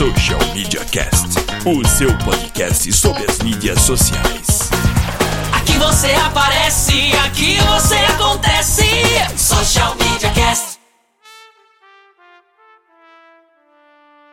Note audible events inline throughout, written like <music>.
Social Media Cast, o seu podcast sobre as mídias sociais. Aqui você aparece, aqui você acontece. Social Media Cast.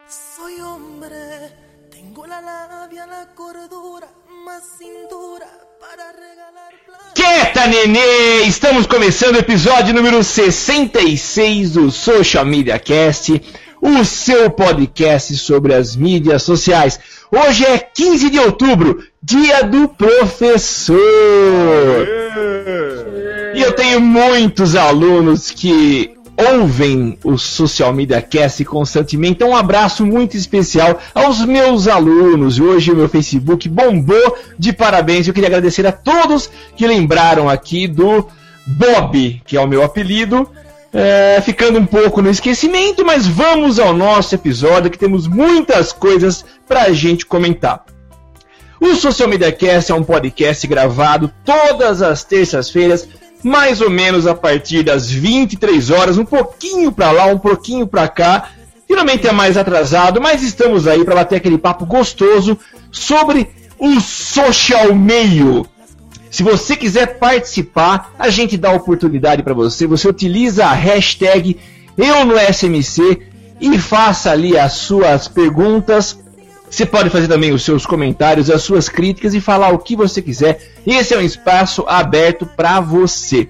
Soy hombre, tengo la labia, la cordura, más cintura para regalar plata. Quieta, nenê! Estamos começando o episódio número 66 do Social Media Cast, o seu podcast sobre as mídias sociais. Hoje é 15 de outubro, dia do professor. E eu tenho muitos alunos que ouvem o Social Media Cast constantemente. Então, um abraço muito especial aos meus alunos. Hoje o meu Facebook bombou de parabéns. Eu queria agradecer a todos que lembraram aqui do Bob, que é o meu apelido. É, ficando um pouco no esquecimento, mas vamos ao nosso episódio que temos muitas coisas pra gente comentar. O Social Media Cast é um podcast gravado todas as terças-feiras, mais ou menos a partir das 23 horas, um pouquinho pra lá, um pouquinho pra cá. Geralmente é mais atrasado, mas estamos aí para bater aquele papo gostoso sobre o social meio. Se você quiser participar, a gente dá oportunidade para você. Você utiliza a hashtag eu no SMC e faça ali as suas perguntas. Você pode fazer também os seus comentários, as suas críticas e falar o que você quiser. Esse é um espaço aberto para você.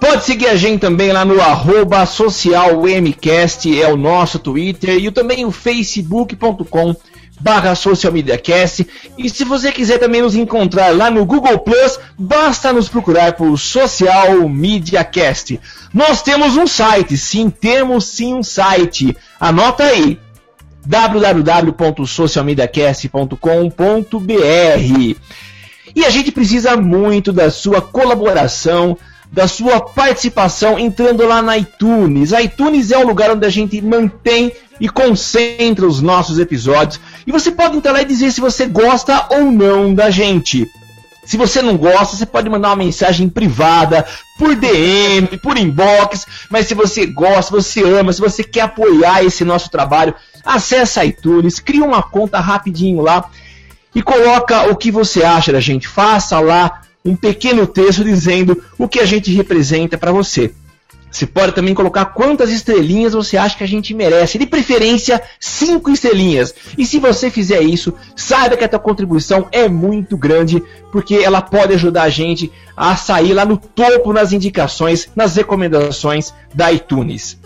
Pode seguir a gente também lá no arroba socialmcast, é o nosso Twitter, e também o facebook.com barra socialmediacast. E se você quiser também nos encontrar lá no Google Plus, basta nos procurar por Social Media Cast. Nós temos um site, sim, temos sim um site. Anota aí www.socialmediacast.com.br. E a gente precisa muito da sua colaboração, da sua participação entrando lá na iTunes. A iTunes é o lugar onde a gente mantém e concentra os nossos episódios. E você pode entrar lá e dizer se você gosta ou não da gente. Se você não gosta, você pode mandar uma mensagem privada, por DM, por inbox. Mas se você gosta, você ama, se você quer apoiar esse nosso trabalho, acessa a iTunes, cria uma conta rapidinho lá e coloca o que você acha da gente. Faça lá um pequeno texto dizendo o que a gente representa para você. Você pode também colocar quantas estrelinhas você acha que a gente merece. De preferência, cinco estrelinhas. E se você fizer isso, saiba que a tua contribuição é muito grande, porque ela pode ajudar a gente a sair lá no topo nas indicações, nas recomendações da iTunes.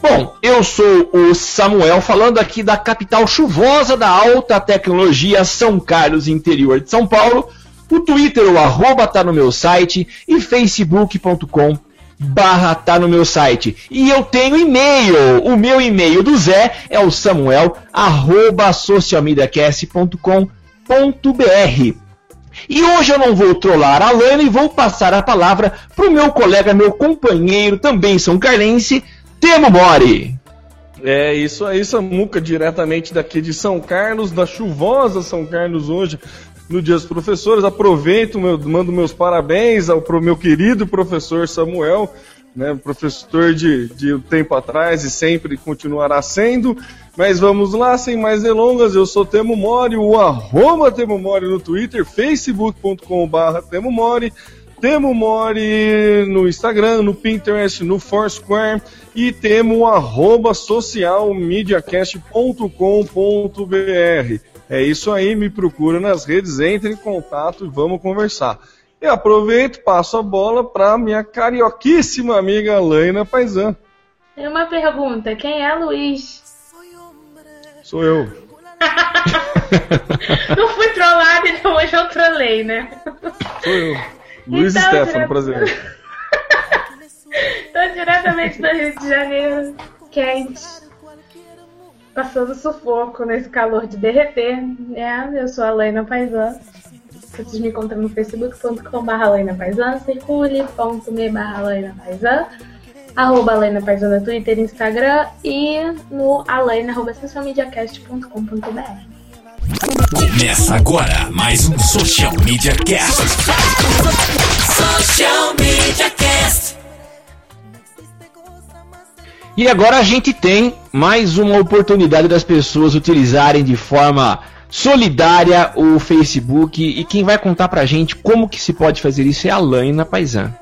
Bom, eu sou o Samuel, falando aqui da capital chuvosa da alta tecnologia, São Carlos, interior de São Paulo. O Twitter, o arroba tá no meu site e facebook.com barra tá no meu site. E eu tenho e-mail. O meu e-mail do Zé é o samuel arroba socialmediacast.com.br. E hoje eu não vou trollar a Lana e vou passar a palavra pro meu colega, meu companheiro, também são carlense, Temo Mori. É isso aí, Samuca, diretamente daqui de São Carlos, da chuvosa São Carlos hoje, no Dia dos Professores. Aproveito, meu, mando meus parabéns ao pro meu querido professor Samuel, né, professor de, de um tempo atrás e sempre continuará sendo. Mas vamos lá, sem mais delongas, eu sou Temo Mori, o arroba Temo Mori no Twitter, facebook.com.br Temo Mori, Temo Mori no Instagram, no Pinterest, no Foursquare e temo arroba socialmediacast.com.br. É isso aí, me procura nas redes, entre em contato e vamos conversar. E aproveito, passo a bola para minha carioquíssima amiga Laina Paisan. Tem uma pergunta, quem é Luiz? Sou eu. <laughs> Não fui trollada, então hoje eu trolei, né? Sou eu. Luiz Então, Stefano, dire- prazer. <laughs> Tô diretamente do Rio de Janeiro, quente. Passando sufoco nesse calor de derreter. É, eu sou a Leina Paisan. Vocês me encontram no facebook.com.br Leina Paisan, circule.me barra Leina Paisan, arroba Leina Paisan no Twitter e Instagram e no alena, arroba socialmediacast.com.br. Começa agora mais um Social Media Cast. Social Media Cast. E agora a gente tem mais uma oportunidade das pessoas utilizarem de forma solidária o Facebook e quem vai contar pra gente como que se pode fazer isso é a Laina Paisan.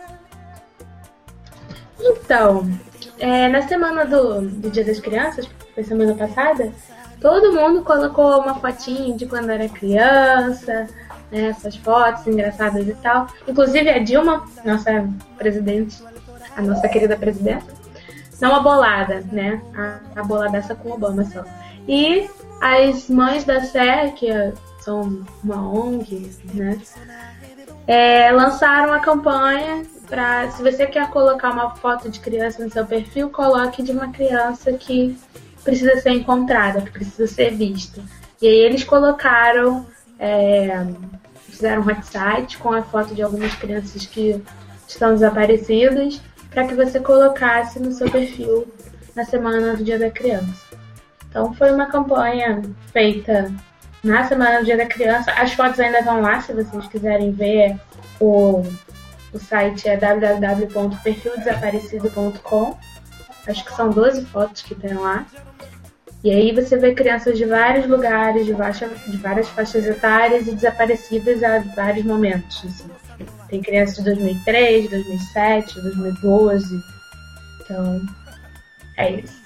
Então, é, na semana do, do Dia das Crianças, foi semana passada, todo mundo colocou uma fotinha de quando era criança, né, essas fotos engraçadas e tal. Inclusive a Dilma, nossa presidente, a nossa querida presidenta, dá uma bolada, né? A, a boladaça com Obama só. E as mães da Sé, que são uma ONG, né? É, lançaram a campanha para se você quer colocar uma foto de criança no seu perfil, coloque de uma criança que precisa ser encontrada, que precisa ser vista. E aí eles colocaram, é, fizeram um website com a foto de algumas crianças que estão desaparecidas para que você colocasse no seu perfil na semana do Dia da Criança. Então foi uma campanha feita na semana do Dia da Criança. As fotos ainda estão lá, se vocês quiserem ver. O, o site é www.perfildesaparecido.com. Acho que são 12 fotos que tem lá. E aí você vê crianças de vários lugares, de, baixa, de várias faixas etárias e desaparecidas a vários momentos. Assim. Tem crianças de 2003, 2007, 2012. Então, é isso.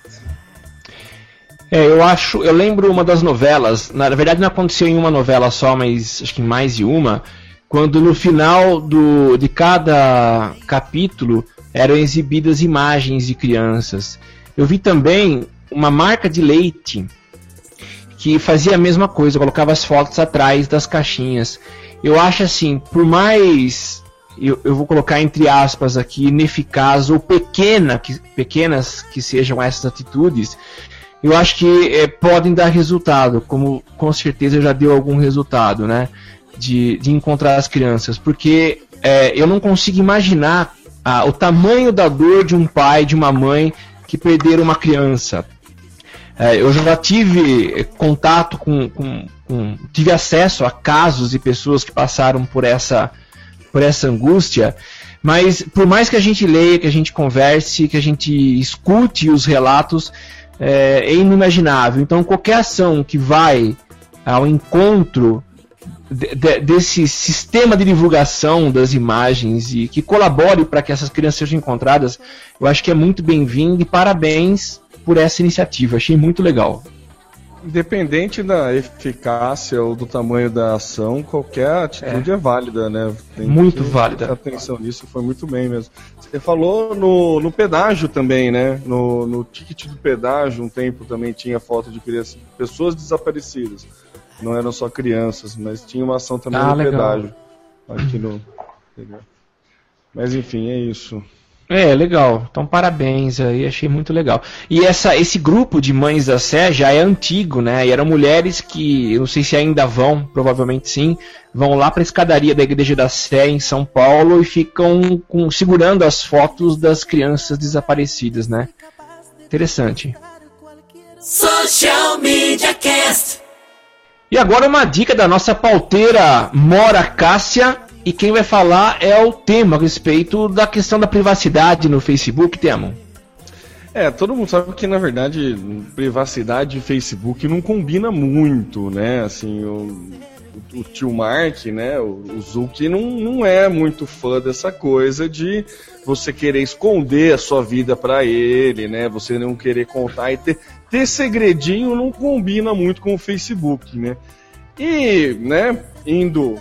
É, eu acho, eu lembro uma das novelas, na verdade não aconteceu em uma novela só, mas acho que em mais de uma, quando no final do, de cada capítulo eram exibidas imagens de crianças. Eu vi também uma marca de leite que fazia a mesma coisa, colocava as fotos atrás das caixinhas. Eu acho assim, por mais eu, eu vou colocar entre aspas aqui, ineficaz ou pequena, que, pequenas que sejam essas atitudes, eu acho que é, podem dar resultado, como com certeza já deu algum resultado, né? De, de encontrar as crianças, porque é, eu não consigo imaginar o tamanho da dor de um pai, de uma mãe que perderam uma criança. É, eu já tive contato com, com, com, tive acesso a casos e pessoas que passaram por essa, por essa angústia, mas por mais que a gente leia, que a gente converse, que a gente escute os relatos, é, é inimaginável. Então, qualquer ação que vai ao encontro de, de, desse sistema de divulgação das imagens e que colabore para que essas crianças sejam encontradas, eu acho que é muito bem-vindo e parabéns por essa iniciativa. Achei muito legal. Independente da eficácia ou do tamanho da ação, qualquer atitude é, é válida, né? Tem muito válida. atenção nisso, foi muito bem mesmo. Você falou no, no pedágio também, né? No, no ticket do pedágio, um tempo também tinha foto de crianças, pessoas desaparecidas. Não eram só crianças, mas tinha uma ação também ah, no legal. pedágio. Aqui no. Mas enfim, é isso. É, legal. Então parabéns aí, achei muito legal. E essa, esse grupo de mães da Sé já é antigo, né? E eram mulheres que, eu não sei se ainda vão, provavelmente sim, vão lá para a escadaria da igreja da Sé em São Paulo e ficam com, segurando as fotos das crianças desaparecidas, né? Interessante. Social Media Cast. E agora uma dica da nossa pauteira Mora Cássia, e quem vai falar é o tema a respeito da questão da privacidade no Facebook, Temo. É, todo mundo sabe que na verdade privacidade e Facebook não combina muito, né? Assim, o, o, tio Mark, né? O, o Zuki não, não é muito fã dessa coisa de você querer esconder a sua vida para ele, né? Você não querer contar e ter, ter segredinho não combina muito com o Facebook, né? E, né, indo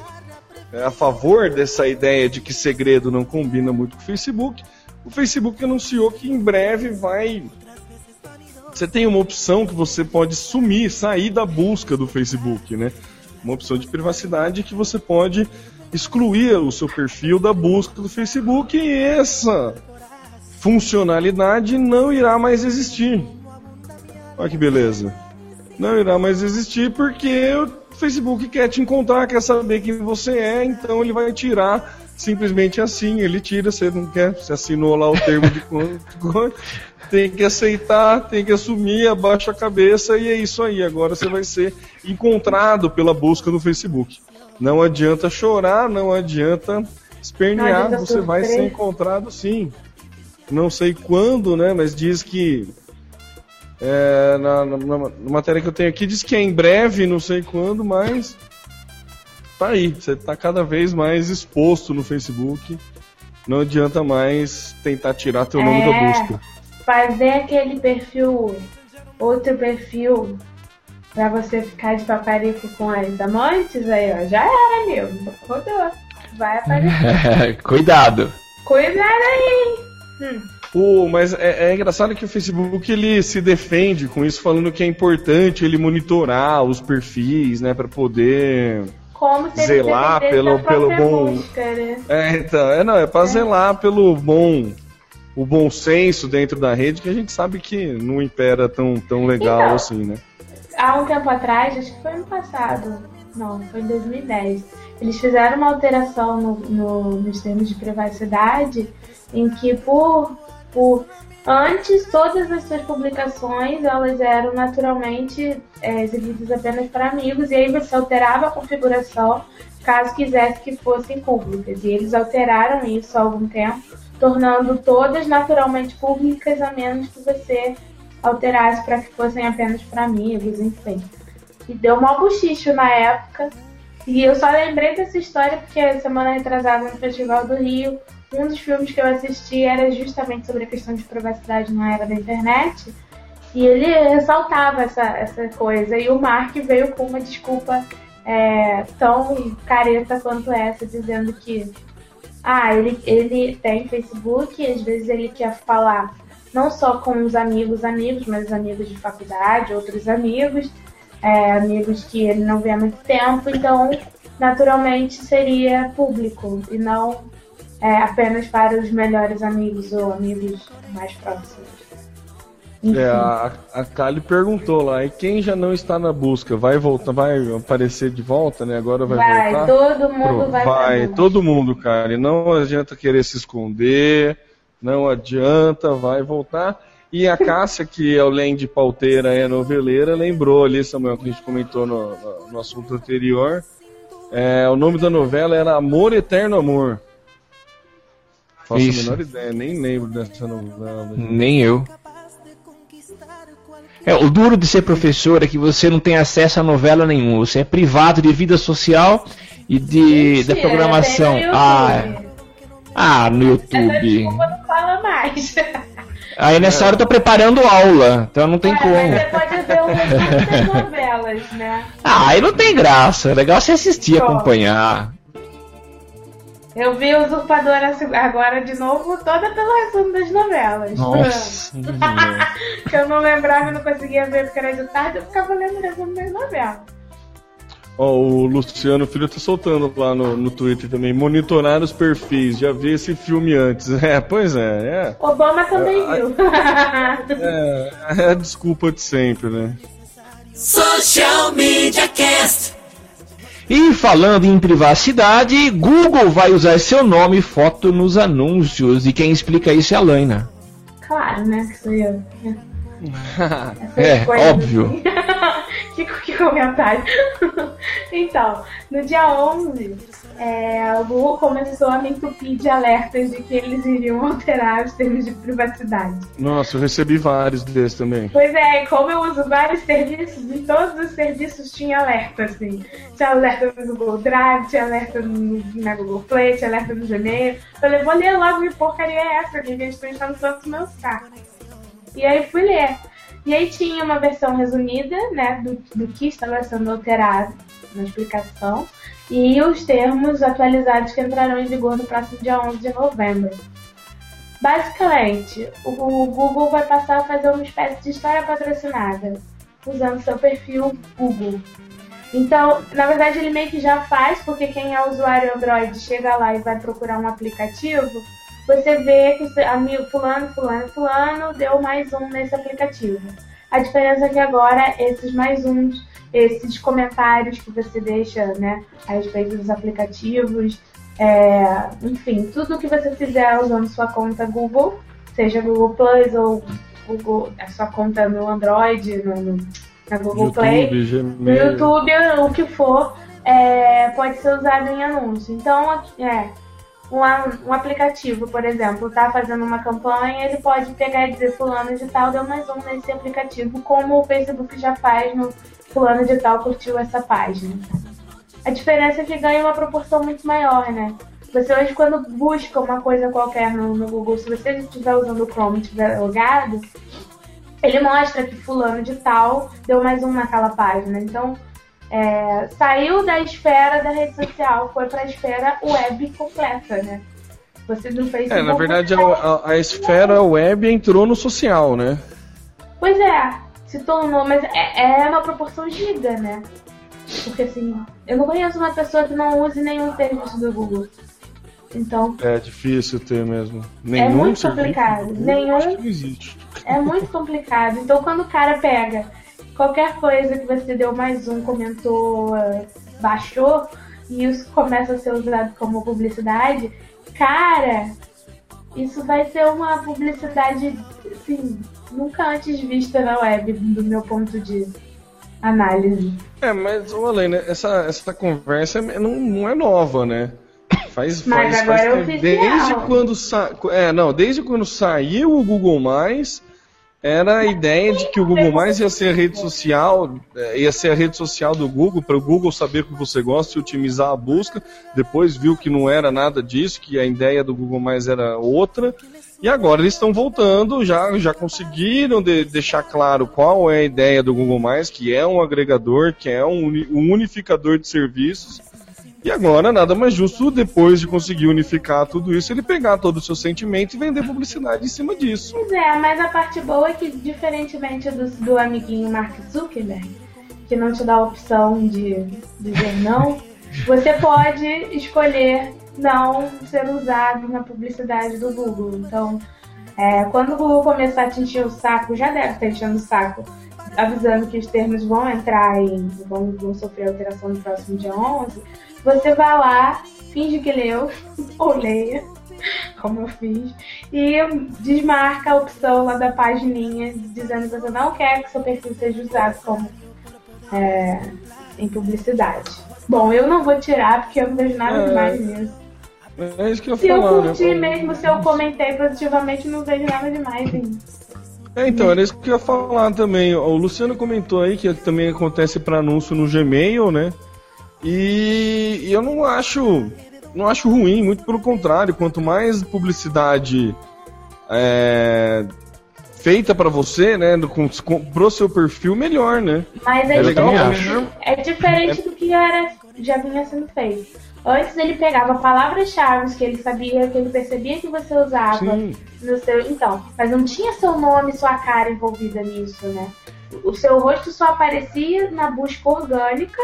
a favor dessa ideia de que segredo não combina muito com o Facebook, o Facebook anunciou que em breve vai. Você tem uma opção que você pode sumir, sair da busca do Facebook, né? Uma opção de privacidade que você pode excluir o seu perfil da busca do Facebook e essa funcionalidade não irá mais existir. Olha que beleza. Não irá mais existir porque o Facebook quer te encontrar, quer saber quem você é, então ele vai tirar simplesmente assim, ele tira, você não quer, você assinou lá o termo de conta, tem que aceitar, tem que assumir, abaixa a cabeça e é isso aí. Agora você vai ser encontrado pela busca no Facebook. Não adianta chorar, não adianta espernear, você vai ser encontrado sim. Não sei quando, né? Mas diz que é, na, na- na matéria que eu tenho aqui diz que é em breve, não sei quando, mas tá aí. Você tá cada vez mais exposto no Facebook. Não adianta mais tentar tirar teu nome É. da busca. Fazer aquele perfil, outro perfil, pra você ficar de paparico com as amantes, aí ó, já era, meu. Rodou. Vai <laughs> aparecer. Cuidado. Cuidado aí. Hum. Pô, mas é, é engraçado que o Facebook ele se defende com isso, falando que é importante ele monitorar os perfis, né, para poder. Como se Zelar pelo- pelo bom- busca, né? É, então, é não, é para zelar pelo bom, o bom senso dentro da rede que a gente sabe que não impera tão tão legal Então. assim, né? há um tempo atrás, acho que foi ano passado, não, foi em 2010, eles fizeram uma alteração no, no- nos termos de privacidade em que por, por antes todas as suas publicações elas eram naturalmente é, exibidas apenas para amigos e aí você alterava a configuração caso quisesse que fossem públicas e eles alteraram isso há algum tempo tornando todas naturalmente públicas a menos que você alterasse para que fossem apenas para amigos, enfim. E deu mal bochicho na época. E eu só lembrei dessa história porque semana retrasada no Festival do Rio, um dos filmes que eu assisti era justamente sobre a questão de privacidade na era da internet. E ele ressaltava essa, essa coisa. E o Mark veio com uma desculpa é, tão careta quanto essa, dizendo que ah, ele, ele tem Facebook e às vezes ele quer falar não só com os amigos, amigos, mas amigos de faculdade, outros amigos, é, amigos que ele não vê há muito tempo, então naturalmente seria público e não é, apenas para os melhores amigos ou amigos mais próximos. Enfim. É, a, a Kali perguntou lá, e quem já não está na busca, vai voltar, vai aparecer de volta, né? Agora vai, vai, voltar? todo mundo Pro- vai, vai todo mundo. E não adianta querer se esconder, não adianta, vai voltar. E a Cássia, que além de pauteira é noveleira, lembrou ali, Samuel, que a gente comentou no, no- no assunto anterior. É, o nome da novela era Amor Eterno Amor. Faço Isso. a menor ideia, nem lembro dessa novela. Nem eu. É, o duro de ser professor é que você não tem acesso a novela nenhuma. Você é privado de vida social e de da Mentira, programação. no Ah, YouTube. ah, no YouTube. desculpa não fala mais. Aí nessa hora eu tô preparando aula, então não tem Olha, como. mas você pode ver muitas <laughs> novelas, né? Ah, aí não tem graça. É legal você assistir, Só. acompanhar. Eu vi Usurpadora agora de novo, toda pelo resumo das novelas. Nossa. <laughs> que eu não lembrava e não conseguia ver porque era de tarde, eu ficava lendo o resumo das novelas. Ó, o Luciano Filho tá soltando lá no, no Twitter também. Monitorar os perfis. Já vi esse filme antes. <laughs> É, pois é. Obama também viu. É, é, é a desculpa de sempre, né? Social Media Cast. E falando em privacidade, Google vai usar seu nome e foto nos anúncios. E quem explica isso é a Laina. claro, né? Que sou eu. É, óbvio. <laughs> que, que comentário. <laughs> então, no dia 11, é, o Google começou a me entupir de alertas de que eles iriam alterar os termos de privacidade. Nossa, eu recebi vários desses também. Pois é, e como eu uso vários serviços, em todos os serviços tinha alerta, assim. Tinha alerta no Google Drive, tinha alerta no, na Google Play, tinha alerta no Gmail. Eu falei, vou ler logo que porcaria é essa, que eles estão enchendo tanto meu saco. E aí fui ler. E aí tinha uma versão resumida, né, do, do que estava sendo alterado na explicação e os termos atualizados que entrarão em vigor no próximo dia 11 de novembro. Basicamente, o Google vai passar a fazer uma espécie de história patrocinada, usando seu perfil Google. Então, na verdade, ele meio que já faz, porque quem é usuário Android chega lá e vai procurar um aplicativo, você vê que amigo fulano, fulano, fulano deu mais um nesse aplicativo. A diferença é que agora esses mais uns, esses comentários que você deixa, né, a respeito dos aplicativos, é, enfim, tudo que você fizer usando sua conta Google, seja Google Plus ou Google, a sua conta no Android, no, no na Google YouTube, Play, no Gmail. YouTube, o que for, é, pode ser usado em anúncio. Então, é, um, um aplicativo, por exemplo, tá fazendo uma campanha, ele pode pegar e dizer fulano de tal deu mais um nesse aplicativo, como o Facebook já faz no fulano de tal curtiu essa página. A diferença é que ganha uma proporção muito maior, né? Você hoje quando busca uma coisa qualquer no, no Google, se você estiver usando o Chrome e estiver logado, ele mostra que fulano de tal deu mais um naquela página. Então, é, saiu da esfera da rede social, foi para a esfera web completa, né? Você no Facebook. É, na verdade a, a- a esfera web entrou no social, né? Pois é, se tornou, mas é, é uma proporção giga, né? Porque assim, eu não conheço uma pessoa que não use nenhum serviço do Google. Então, É difícil ter mesmo. Nenhum muito serviço complicado. do Google, Nenhum- acho que não existe. é muito complicado. Então, quando o cara pega qualquer coisa que você deu mais um, comentou, eh, baixou, e isso começa a ser usado como publicidade, cara, isso vai ser uma publicidade, assim, nunca antes vista na web, do meu ponto de análise. É, mas, ô Alena, essa, essa conversa é- não, não é nova, né? Faz, Mas faz, agora faz é oficial. desde quando sa... é, não, desde quando saiu o Google Mais, era a ideia de que o Google Mais ia ser a rede social, é, ia ser a rede social do Google para o Google saber o que você gosta e otimizar a busca. Depois viu que não era nada disso, que a ideia do Google Mais era outra. E agora eles estão voltando, já, já conseguiram de- deixar claro qual é a ideia do Google Mais, que é um agregador, que é um, um unificador de serviços. E agora, nada mais justo, depois de conseguir unificar tudo isso, ele pegar todo o seu sentimento e vender publicidade em cima disso. Pois é, mas a parte boa é que, diferentemente do, do amiguinho Mark Zuckerberg, que não te dá a opção de dizer não, <laughs> você pode escolher não ser usado na publicidade do Google. Então, é, quando o Google começar a te encher o saco, já deve estar enchendo o saco, avisando que os termos vão entrar em. vão, vão sofrer alteração no próximo dia 11, você vai lá, finge que leu, <laughs> ou leia, como eu fiz, e desmarca a opção lá da pagininha dizendo que você não quer que seu perfil seja usado como é, em publicidade. Bom, eu não vou tirar porque eu não vejo nada É. demais nisso. É isso que eu Se ia eu falar, curti mesmo, se eu comentei positivamente, não vejo nada demais em. É, então, era isso que eu ia falar também. O Luciano comentou aí que também acontece para anúncio no Gmail, né? E, e eu não acho, não acho ruim, muito pelo contrário. Quanto mais publicidade é, feita para você, né, do- com, com, pro seu perfil, melhor, né? Mas é É legal diferente, mesmo. é diferente do que era, já vinha sendo feito. Antes ele pegava palavras-chave que ele sabia, que ele percebia que você usava Sim. no seu. Então, mas não tinha seu nome sua cara envolvida nisso, né? O seu rosto só aparecia na busca orgânica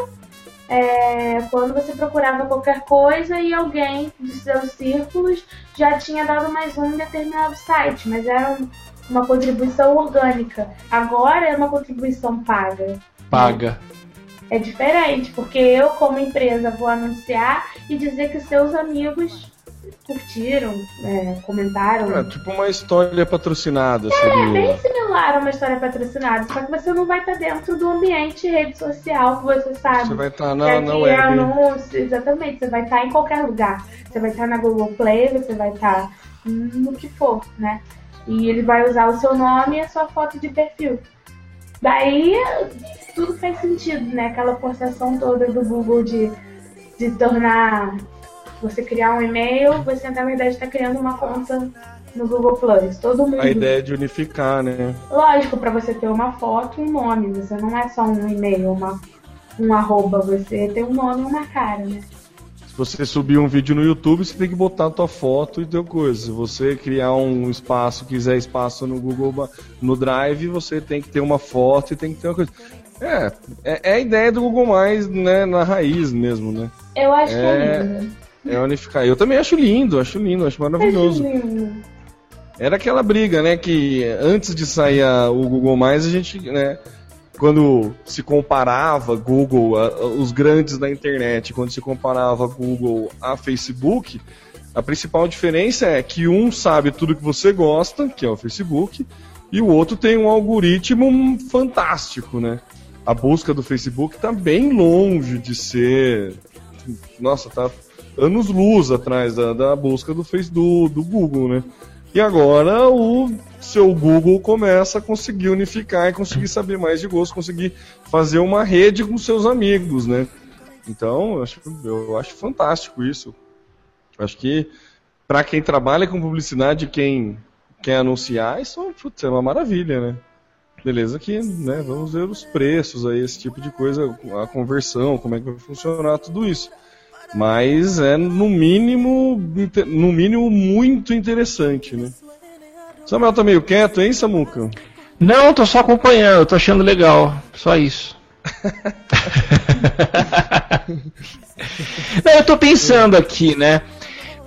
é, quando você procurava qualquer coisa e alguém dos seus círculos já tinha dado mais um em determinado site, mas era um- uma contribuição orgânica. Agora é uma contribuição paga. Paga. É diferente, porque eu, como empresa, vou anunciar e dizer que seus amigos curtiram, é, comentaram. É tipo uma história patrocinada, É seria. bem similar a uma história patrocinada, só que você não vai estar dentro do ambiente rede social que você sabe. Você vai estar na, na web. anúncio, exatamente, você vai estar em qualquer lugar. Você vai estar na Google Play, você vai estar no que for, né? E ele vai usar o seu nome e a sua foto de perfil. Daí tudo faz sentido, né? Aquela forçação toda do Google de, de tornar você criar um e-mail, você na verdade está criando uma conta no Google Plus. Todo mundo. A ideia de unificar, né? Lógico, para você ter uma foto e um nome, você não é só um e-mail, uma, um arroba, você tem um nome e uma cara, né? Se você subir um vídeo no YouTube, você tem que botar a tua foto e teu coisa. Se você criar um espaço, quiser espaço no Google, no Drive, você tem que ter uma foto e tem que ter uma coisa. É, é, é a ideia do Google Mais, né, na raiz mesmo, né? Eu acho É, que é lindo. É unificar. Eu também acho lindo, acho lindo, acho maravilhoso. Acho lindo. era aquela briga, né? Que antes de sair a, o Google Mais, a gente, né? Quando se comparava Google, a, os grandes da internet, quando se comparava Google a Facebook, a principal diferença é que um sabe tudo que você gosta, que é o Facebook, e o outro tem um algoritmo fantástico, né? A busca do Facebook está bem longe de ser. Nossa, tá anos luz atrás da, da busca do, face, do, do Google, né? E agora o seu Google começa a conseguir unificar e conseguir saber mais de gosto, conseguir fazer uma rede com seus amigos, né? Então, eu acho, eu acho fantástico isso. Acho que para quem trabalha com publicidade, quem quer anunciar, isso putz, é uma maravilha, né? Beleza que, né, vamos ver os preços aí, esse tipo de coisa, a conversão, como é que vai funcionar tudo isso. Mas é no mínimo, no mínimo muito interessante, né? Samuel tá meio quieto, hein, Samuca? Não, tô só acompanhando, tô achando legal, só isso. <laughs> Não, eu tô pensando aqui, né?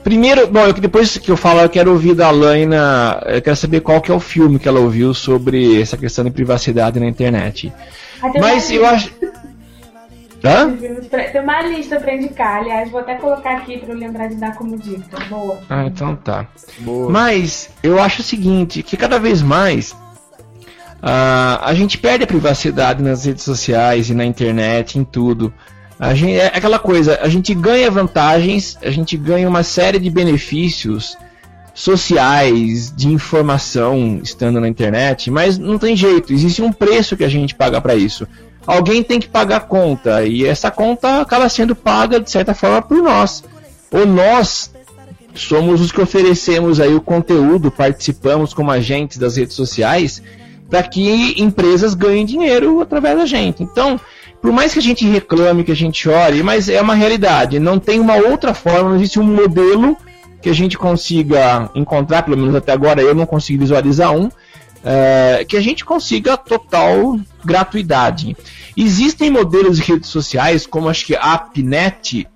Primeiro, bom, eu, depois que eu falo, eu quero ouvir da Laina, eu quero saber qual que é o filme que ela ouviu sobre essa questão de privacidade na internet. Mas eu acho. Hã? Tem uma lista pra indicar, aliás, vou até colocar aqui pra eu lembrar de dar como dica. Boa. Ah, então tá. Boa. Mas eu acho o seguinte, que cada vez mais uh, a gente perde a privacidade nas redes sociais e na internet, em tudo. A gente, é aquela coisa, a gente ganha vantagens, a gente ganha uma série de benefícios sociais, de informação estando na internet, mas não tem jeito, existe um preço que a gente paga para isso alguém tem que pagar a conta e essa conta acaba sendo paga de certa forma por nós. Ou nós somos os que oferecemos aí o conteúdo, participamos como agentes das redes sociais para que empresas ganhem dinheiro através da gente. Então, por mais que a gente reclame, que a gente chore, mas é uma realidade. Não tem uma outra forma, não existe um modelo que a gente consiga encontrar, pelo menos até agora eu não consigo visualizar um, é, que a gente consiga total gratuidade. Existem modelos de redes sociais, como acho que a AppNet,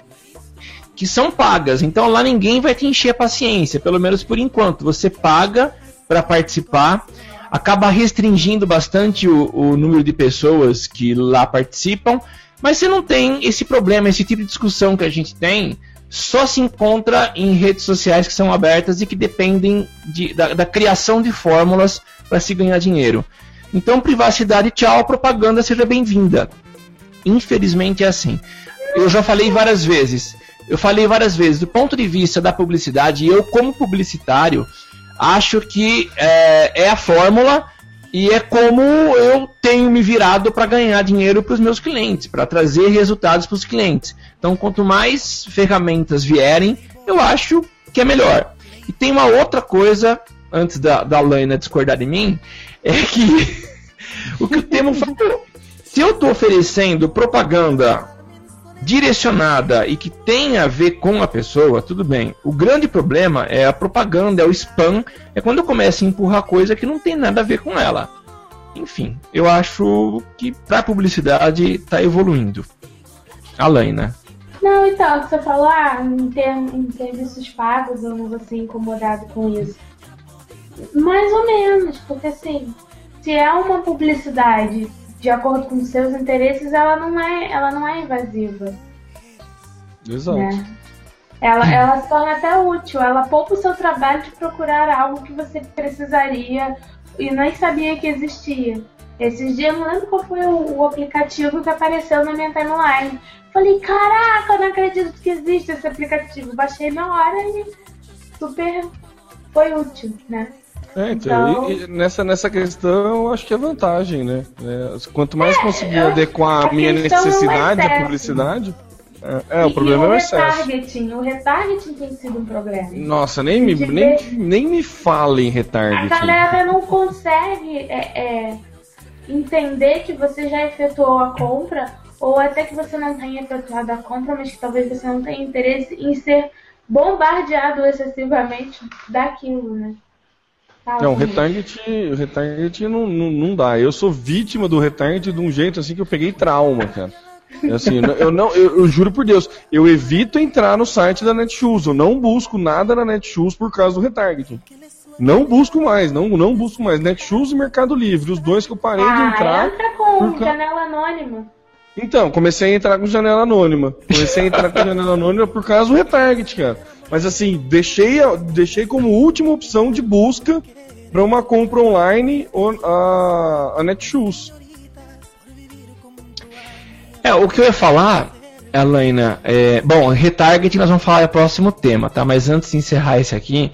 que são pagas, então lá ninguém vai te encher a paciência, pelo menos por enquanto. Você paga para participar, acaba restringindo bastante o, o número de pessoas que lá participam, mas você não tem esse problema, esse tipo de discussão que a gente tem só se encontra em redes sociais que são abertas e que dependem de, da, da criação de fórmulas para se ganhar dinheiro. Então, privacidade, tchau, propaganda, seja bem-vinda. Infelizmente é assim. Eu já falei várias vezes. Eu falei várias vezes, do ponto de vista da publicidade, eu, como publicitário, acho que é, é a fórmula e é como eu tenho me virado para ganhar dinheiro para os meus clientes, para trazer resultados para os clientes. Então, quanto mais ferramentas vierem, eu acho que é melhor. E tem uma outra coisa antes da, da Laina discordar de mim, é que <laughs> o que o Temo falou. Se eu estou oferecendo propaganda direcionada e que tem a ver com a pessoa, tudo bem. O grande problema é a propaganda, é o spam, é quando eu começo a empurrar coisa que não tem nada a ver com ela. Enfim, eu acho que para publicidade está evoluindo. Além, né? Não, então, você falou, ah, em, ter, em serviços pagos eu não vou ser incomodado com isso. Mais ou menos, porque assim, se é uma publicidade de acordo com seus interesses, ela não é, ela não é invasiva. Exato. Né? Ela, ela se torna até útil, ela poupa o seu trabalho de procurar algo que você precisaria e nem sabia que existia. Esses dias eu não lembro qual foi o, o, aplicativo que apareceu na minha timeline. Falei, caraca, eu não acredito que existe esse aplicativo. Baixei na hora e super foi útil, né? É, então, então... E, e nessa, nessa questão, eu acho que é vantagem, né? É, quanto mais é, conseguir adequar a, minha necessidade à publicidade. É, é o problema é o excesso. Retargeting, o retargeting tem sido um problema. Nossa, nem me, nem, nem me fala em retargeting. A galera não consegue é, é, entender que você já efetuou a compra, ou até que você não tenha efetuado a compra, mas que talvez você não tenha interesse em ser bombardeado excessivamente daquilo, né? Não, o retarget, o não, não, não dá. Eu sou vítima do retarget de um jeito assim que eu peguei trauma, cara. É assim, eu não, eu, eu, juro por Deus, eu evito entrar no site da Netshoes. Eu não busco nada na Netshoes por causa do retargeting. Não busco mais, não, não busco mais. Netshoes e Mercado Livre, os dois que eu parei ah, de entrar. entra com por janela anônima. Então, comecei a entrar com janela anônima. Comecei a entrar com janela anônima por causa do retarget, cara. Mas assim, deixei, deixei como última opção de busca para uma compra online a, a Netshoes. É, o que eu ia falar, Alaina, é, bom, retarget nós vamos falar no próximo tema, tá? Mas antes de encerrar esse aqui,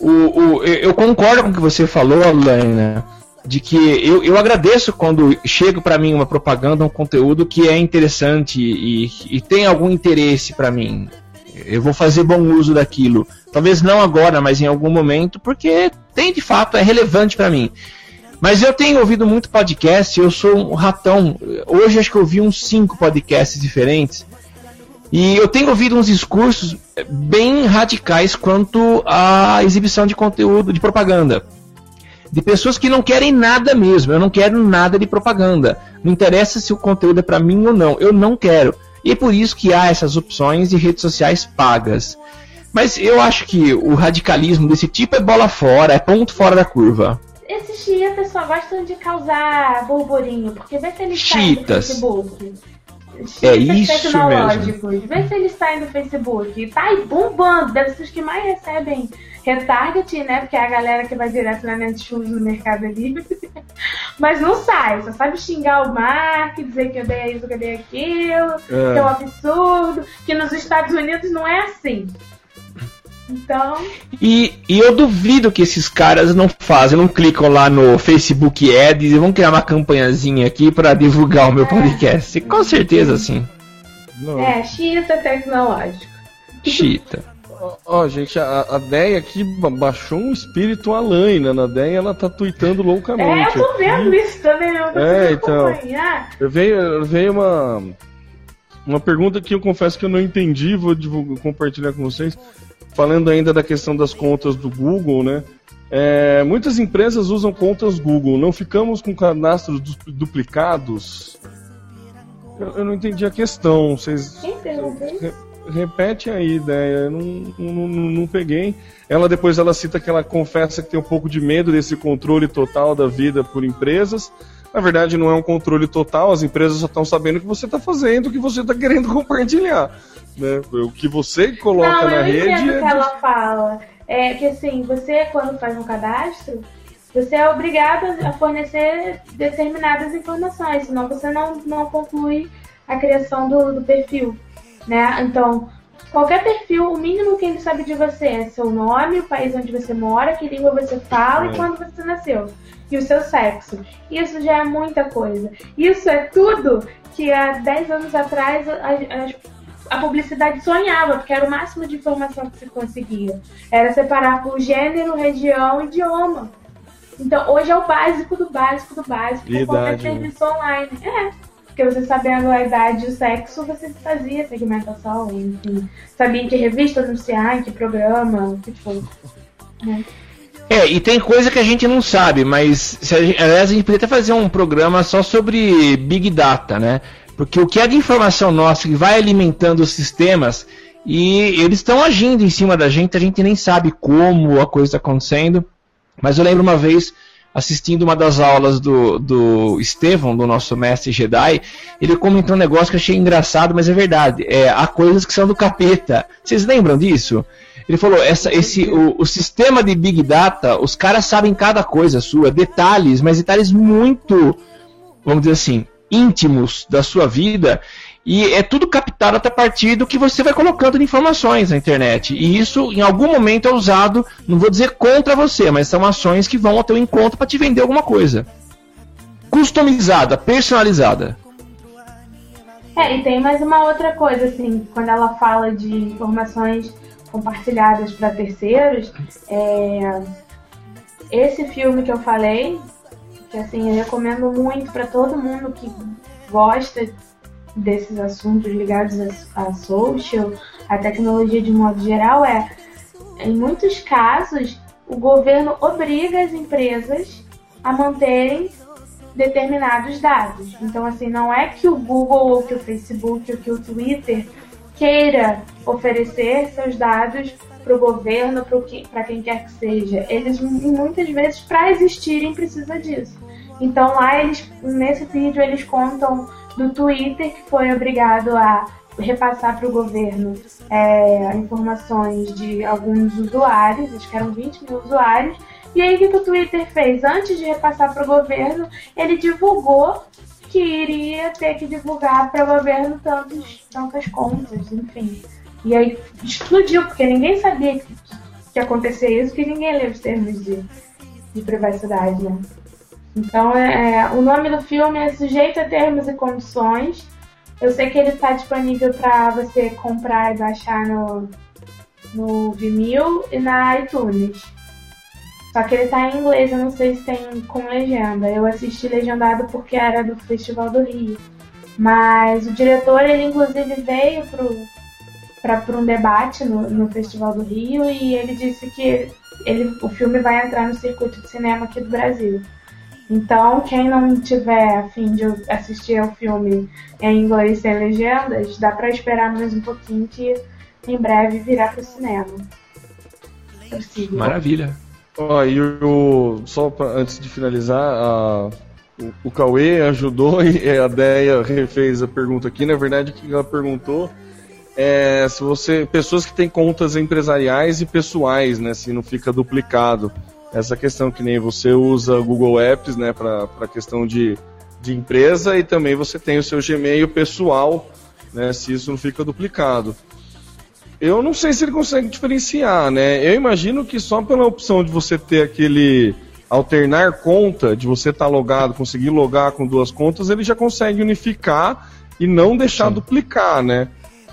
o, o- eu eu concordo com o que você falou, Alaina, de que eu, eu agradeço quando chega para mim uma propaganda, um conteúdo que é interessante e, e tem algum interesse para mim. Eu vou fazer bom uso daquilo. Talvez não agora, mas em algum momento, porque tem de fato, é relevante para mim. Mas eu tenho ouvido muito podcast, eu sou um ratão. Hoje acho que eu ouvi uns cinco podcasts diferentes. E eu tenho ouvido uns discursos bem radicais quanto à exibição de conteúdo, de propaganda. De pessoas que não querem nada mesmo. Eu não quero nada de propaganda. Não interessa se o conteúdo é para mim ou não. Eu não quero. E é por isso que há essas opções de redes sociais pagas. Mas eu acho que o radicalismo desse tipo é bola fora, é ponto fora da curva. Esses chiitas só gostam de causar burburinho, porque vê se eles saem do. Facebook. É isso tecnológicos. Vê se eles saem do Facebook. Tá aí bombando, deve ser os que mais recebem retarget, né? Porque é a galera que vai direto na Netshoes no Mercado Livre. <laughs> Mas não sai, só sabe xingar o Mark, dizer que eu dei isso, que eu dei aquilo, que é um absurdo, que nos Estados Unidos não é assim. Então, E, e eu duvido que esses caras não fazem, não clicam lá no Facebook Ads e vão criar uma campanhazinha aqui para divulgar o meu podcast. Com certeza sim. Não. é, chita tecnológico. Chita. Ó, ó, gente, a, a Deia aqui ba- baixou um espírito Alaina. Na Deia ela tá tweetando É, loucamente. eu tô aqui. vendo isso também, eu É, preciso então. acompanhar. Veio, veio uma, uma pergunta que eu confesso que eu não entendi, vou divulgar, compartilhar com vocês. Falando ainda da questão das contas do Google, né? É, muitas empresas usam contas Google. Não ficamos com cadastros du- duplicados? Eu, eu não entendi a questão. Vocês Quem perguntou isso? Re- repete aí a ideia. Eu não, não, não, não peguei. Ela depois ela cita que ela confessa que tem um pouco de medo desse controle total da vida por empresas. Na verdade, não é um controle total, as empresas só estão sabendo o que você está fazendo, o que você está querendo <laughs> compartilhar. Né? O que você coloca Não, na eu rede entendo o é que ela fala. É que assim, você quando faz um cadastro, você é obrigado a fornecer determinadas informações, senão você não, não conclui a criação do, do perfil. Né? Então, qualquer perfil, o mínimo que ele sabe de você é seu nome, o país onde você mora, que língua você fala e quando você nasceu. E o seu sexo. Isso já é muita coisa. Isso é tudo que há 10 anos atrás a- as a publicidade sonhava, porque era o máximo de informação que se conseguia. Era separar por gênero, região e idioma. Então, hoje é o básico do básico do básico por qualquer serviço online. É. Porque você sabendo a idade e o sexo, você fazia segmentação, enfim. Sabia em que revista anunciar, em que programa, o que for. Né? É, e tem coisa que a gente não sabe, mas se a gente, aliás, a gente podia até fazer um programa só sobre Big Data, né? Porque o que é de informação nossa que vai alimentando os sistemas e eles estão agindo em cima da gente, a gente nem sabe como a coisa está acontecendo. Mas eu lembro uma vez assistindo uma das aulas do, do Estevão, do nosso mestre Jedi, ele comentou um negócio que eu achei engraçado, mas é verdade. É, há coisas que são do capeta. Vocês lembram disso? Ele falou, essa, esse, o, o sistema de Big Data, os caras sabem cada coisa sua, detalhes, mas detalhes muito, vamos dizer assim, íntimos da sua vida, e é tudo captado a partir do que você vai colocando de informações na internet. E isso, em algum momento, é usado, não vou dizer contra você, mas são ações que vão ao teu encontro para te vender alguma coisa. Customizada, personalizada. É, e tem mais uma outra coisa, assim, quando ela fala de informações compartilhadas para terceiros, é, esse filme que eu falei, que assim, eu recomendo muito para todo mundo que gosta desses assuntos ligados a, a social, a tecnologia de modo geral, é, em muitos casos, o governo obriga as empresas a manterem determinados dados. Então, assim, não é que o Google ou que o Facebook ou que o Twitter queira oferecer seus dados pro governo, pro que, quem quer que seja. Eles muitas vezes, para existirem, precisa disso. Então lá eles, nesse vídeo, eles contam do Twitter que foi obrigado a repassar para o governo é, informações de alguns usuários, acho que eram 20 mil usuários. E aí o que o Twitter fez? Antes de repassar para o governo, ele divulgou que iria ter que divulgar para o governo tantos, tantas contas, enfim. E aí explodiu, porque ninguém sabia que, que acontecia isso, que ninguém leu os termos de, de privacidade, né? Então, é, é, o nome do filme é Sujeito a Termos e Condições. Eu sei que ele está disponível para você comprar e baixar no, no Vimeo e na iTunes. Só que ele tá em inglês, eu não sei se tem com legenda. Eu assisti legendado porque era do Festival do Rio. Mas o diretor, ele inclusive veio para um debate no, no Festival do Rio e ele disse que ele, o filme vai entrar no circuito de cinema aqui do Brasil. Então, quem não tiver afim de assistir ao filme em inglês sem legendas, dá para esperar mais um pouquinho que em breve virá para o cinema. Maravilha. Ó, e o, só pra, antes de finalizar, a, o, o Cauê ajudou e <laughs> a Deia refez a pergunta aqui. Na verdade, o que ela perguntou é se você. Pessoas que têm contas empresariais e pessoais, né? Se não fica duplicado. Essa questão que nem você usa Google Apps, né, para questão de, de empresa e também você tem o seu Gmail pessoal, né, se isso não fica duplicado. Eu não sei se ele consegue diferenciar, né? Eu imagino que só pela opção de você ter aquele alternar conta, de você estar tá logado, conseguir logar com duas contas, ele já consegue unificar e não deixar Sim. duplicar, né?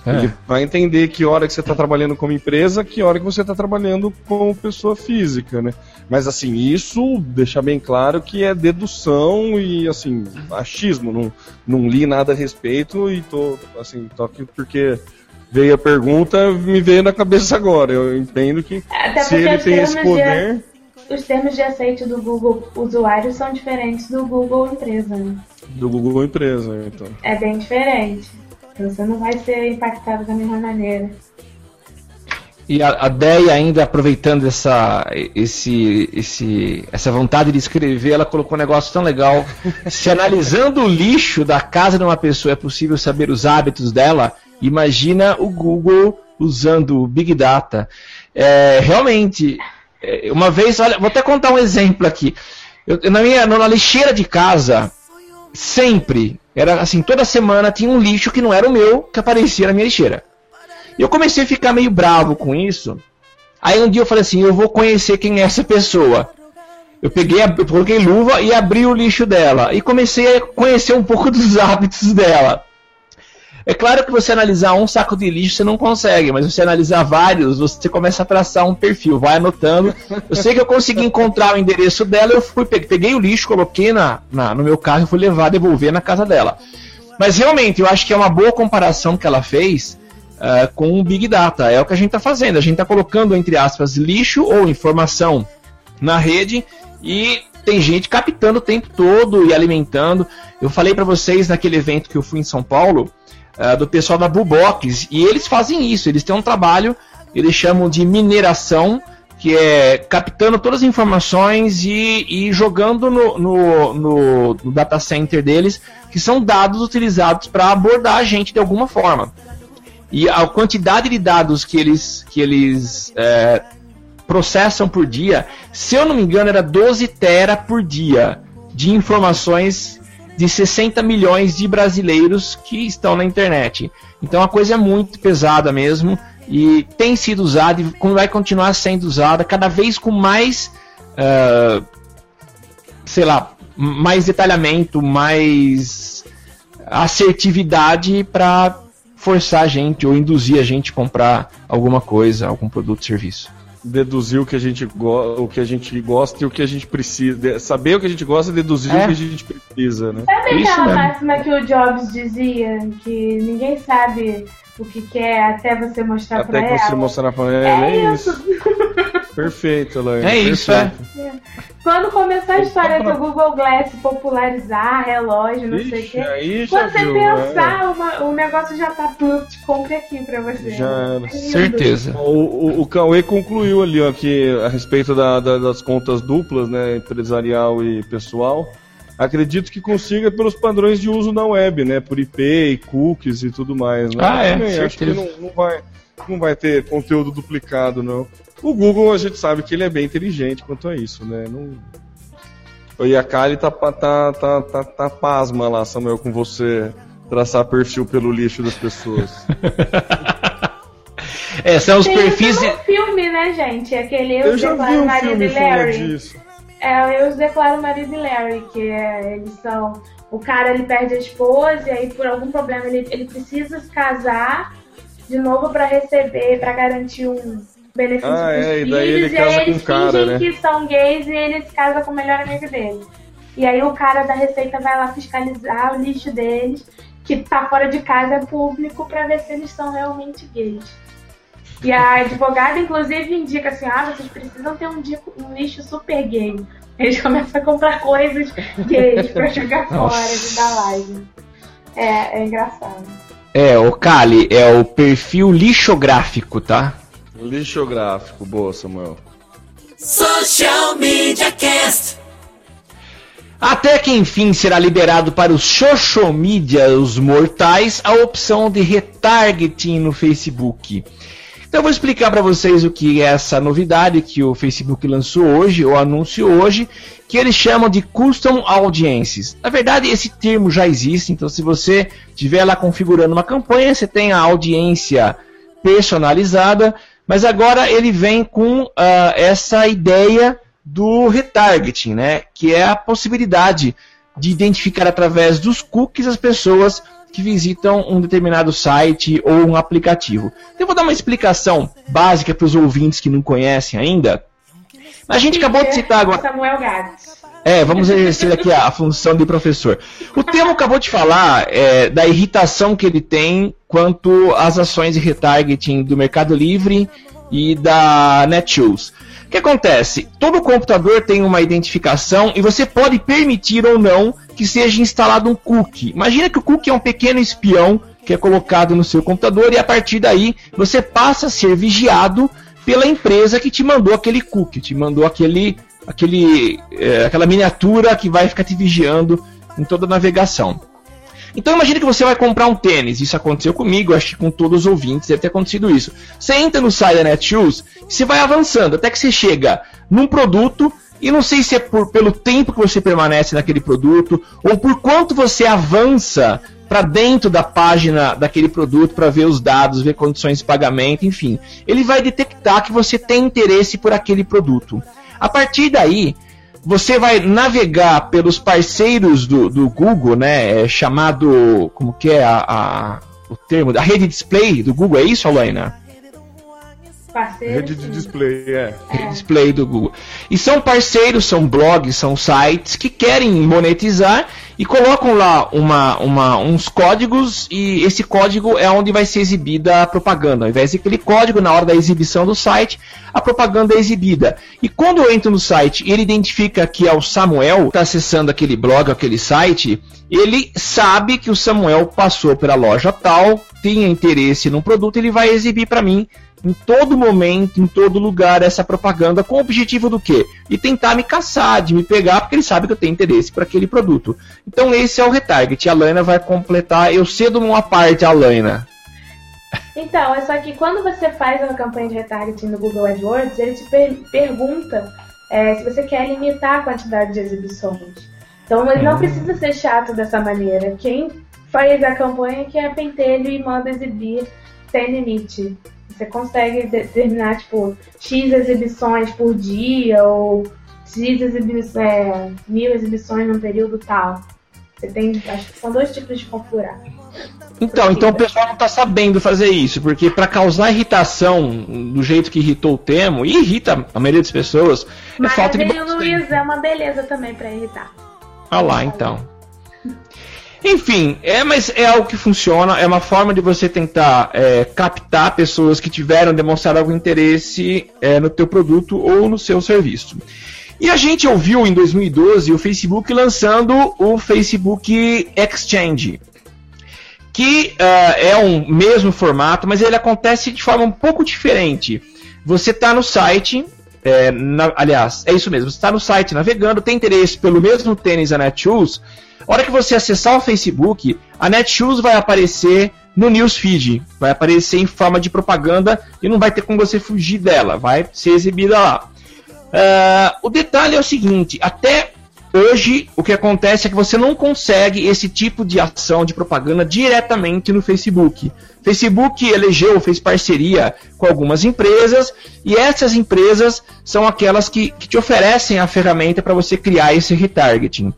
É. Ele vai entender que hora que você está trabalhando como empresa, que hora que você está trabalhando como pessoa física, né? Mas assim, isso deixa bem claro que é dedução e assim, achismo. Não, não li nada a respeito e tô assim, tô aqui porque veio a pergunta, me veio na cabeça agora. Eu entendo que Até se ele tem esse poder. De, os termos de aceite do Google usuário são diferentes do Google empresa. Né? Do Google empresa, então. É bem diferente. Você não vai ser impactado da mesma maneira. E a, a Deia ainda aproveitando essa, esse, esse, essa vontade de escrever, ela colocou um negócio tão legal. <laughs> Se analisando o lixo da casa de uma pessoa é possível saber os hábitos dela, Imagina o Google usando o Big Data. É, realmente, é, uma vez, olha, vou até contar um exemplo aqui. Eu, na minha na lixeira de casa, sempre, era assim, toda semana tinha um lixo que não era o meu que aparecia na minha lixeira. E eu comecei a ficar meio bravo com isso. Aí um dia eu falei assim, eu vou conhecer quem é essa pessoa. Eu peguei, eu coloquei luva e abri o lixo dela. E comecei a conhecer um pouco <laughs> dos hábitos dela. É claro que você analisar um saco de lixo você não consegue, mas você analisar vários, você começa a traçar um perfil, vai anotando. Eu sei que eu consegui encontrar o endereço dela, eu fui peguei o lixo, coloquei na, na no meu carro e fui levar, devolver na casa dela. Mas realmente, eu acho que é uma boa comparação que ela fez uh, com o Big Data. É o que a gente está fazendo. A gente está colocando, entre aspas, lixo ou informação na rede e tem gente captando o tempo todo e alimentando. Eu falei para vocês naquele evento que eu fui em São Paulo, uh, do pessoal da Bubox. E eles fazem isso, eles têm um trabalho, eles chamam de mineração, que é captando todas as informações e, e jogando no, no, no, no, data center deles, que são dados utilizados para abordar a gente de alguma forma. E a quantidade de dados que eles, que eles é, processam por dia, se eu não me engano, era 12 tera por dia de informações de 60 milhões de brasileiros que estão na internet. Então a coisa é muito pesada mesmo e tem sido usada e vai continuar sendo usada cada vez com mais, uh, sei lá, mais detalhamento, mais assertividade para forçar a gente ou induzir a gente a comprar alguma coisa, algum produto ou serviço deduzir o que a gente o que a gente gosta e o que a gente precisa. Saber o que a gente gosta e deduzir é. o que a gente precisa, né? Sabe Isso aquela máxima que o Jobs dizia? Que ninguém sabe o que quer até você mostrar até pra ela. Até que você mostrar pra ela. É, é isso. Perfeito, Elaine. É isso, é. Quando começou a história do Google Glass popularizar relógio, não sei o Ixi, quê. Quando você viu, pensar, uma- o negócio já tá pronto, compre aqui pra você. Já era. É. Certeza. O, o, o Cauê concluiu ali ó, que a respeito da- da- das contas duplas, né, empresarial e pessoal, acredito que consiga pelos padrões de uso na web, né, por IP e cookies e tudo mais. Né? Ah, é, Também acho que certeza. não, não vai, não vai ter conteúdo duplicado, não. O Google a gente sabe que ele é bem inteligente quanto a isso, né? Não... E a Kali tá, tá, tá, tá, tá pasma lá, Samuel, com você traçar perfil pelo lixo das pessoas. <laughs> É, são os Tem perfis. isso no filme, né, gente? Aquele Eu, Eu já vi Declaro um Marido filme e falando Larry. disso. É, eu os declaro marido e Larry, que é, eles são. O cara ele perde a esposa e aí por algum problema ele, ele precisa se casar de novo pra receber, pra garantir um benefício Ah, pros é, e filhos. daí ele e casa aí com eles cara, fingem né? que são gays e ele se casa com o melhor amigo dele. E aí o cara da Receita vai lá fiscalizar o lixo deles, que tá fora de casa, é público, pra ver se eles são realmente gays. E a advogada, inclusive, indica assim: ah, vocês precisam ter um, dico- um lixo super gay. Eles começam a comprar coisas gays pra <laughs> jogar fora de da live. É, é engraçado. É, o Kali é o perfil lixográfico, tá? Lixográfico, boa, Samuel. Social Media Cast. Até que enfim será liberado para os social media, os mortais, a opção de retargeting no Facebook. Então eu vou explicar para vocês o que é essa novidade que o Facebook lançou hoje, ou anunciou hoje, que eles chamam de Custom Audiences. Na verdade, esse termo já existe, então se você estiver lá configurando uma campanha, você tem a audiência personalizada, mas agora ele vem com ah, essa ideia do retargeting, né? Que é a possibilidade de identificar através dos cookies as pessoas que visitam um determinado site ou um aplicativo. Eu vou dar uma explicação básica para os ouvintes que não conhecem ainda. A gente acabou de citar agora. Samuel Gades. É, vamos exercer aqui a, a função de professor. O Temo acabou de falar é, da irritação que ele tem quanto às ações de retargeting do Mercado Livre e da Netshoes. O que acontece? Todo computador tem uma identificação e você pode permitir ou não que seja instalado um cookie. Imagina que o cookie é um pequeno espião que é colocado no seu computador e a partir daí você passa a ser vigiado pela empresa que te mandou aquele cookie, te mandou aquele, aquele, é, aquela miniatura que vai ficar te vigiando em toda a navegação. Então imagine que você vai comprar um tênis. Isso aconteceu comigo, acho que com todos os ouvintes deve ter acontecido isso. Você entra no site da Netshoes e você vai avançando até que você chega num produto e não sei se é por, pelo tempo que você permanece naquele produto ou por quanto você avança para dentro da página daquele produto para ver os dados, ver condições de pagamento, enfim. Ele vai detectar que você tem interesse por aquele produto. A partir daí, você vai navegar pelos parceiros do, do Google, né? É chamado. Como que é a, a- o termo? A rede display do Google, é isso, Alaina? Parceiro. Rede de sim. display, é. display do Google. E são parceiros, são blogs, são sites que querem monetizar e colocam lá uma, uma- uns códigos e esse código é onde vai ser exibida a propaganda. Ao invés daquele código, na hora da exibição do site, a propaganda é exibida. E quando eu entro no site e ele identifica que é o Samuel, que está acessando aquele blog, aquele site, ele sabe que o Samuel passou pela loja tal, tinha interesse num produto, ele vai exibir para mim em todo momento, em todo lugar, essa propaganda com o objetivo do quê? De tentar me caçar, de me pegar, porque ele sabe que eu tenho interesse por aquele produto. Então esse é o retarget. A Lana vai completar, eu cedo uma parte a Lana. Então, é só que quando você faz uma campanha de retargeting no Google AdWords, ele te per- pergunta é, se você quer limitar a quantidade de exibições. Então, ele não precisa ser chato dessa maneira. Quem faz a campanha que é pentelho e manda exibir sem limite. Você consegue determinar, tipo, X exibições por dia ou X exibições, é, mil exibições num período tal. Você tem, acho que são dois tipos de configurar. Então, então o pessoal não está sabendo fazer isso, porque para causar irritação do jeito que irritou o Temo, e irrita a maioria das pessoas, é falta de Magazine bom senso. Luiza é uma beleza também pra irritar. Ah lá, então. Enfim, é, mas é algo que funciona, é uma forma de você tentar é, captar pessoas que tiveram demonstrado algum interesse é, no teu produto ou no seu serviço. E a gente ouviu em 2012 o Facebook lançando o Facebook Exchange, que uh, é um mesmo formato, mas ele acontece de forma um pouco diferente. Você está no site, é, na, aliás, é isso mesmo, está no site navegando, tem interesse pelo mesmo tênis da Netshoes, a hora que você acessar o Facebook, a Netshoes vai aparecer no newsfeed, vai aparecer em forma de propaganda e não vai ter como você fugir dela, vai ser exibida lá. Uh, o detalhe é o seguinte: até hoje o que acontece é que você não consegue esse tipo de ação de propaganda diretamente no Facebook. Facebook elegeu, fez parceria com algumas empresas e essas empresas são aquelas que, que te oferecem a ferramenta para você criar esse retargeting.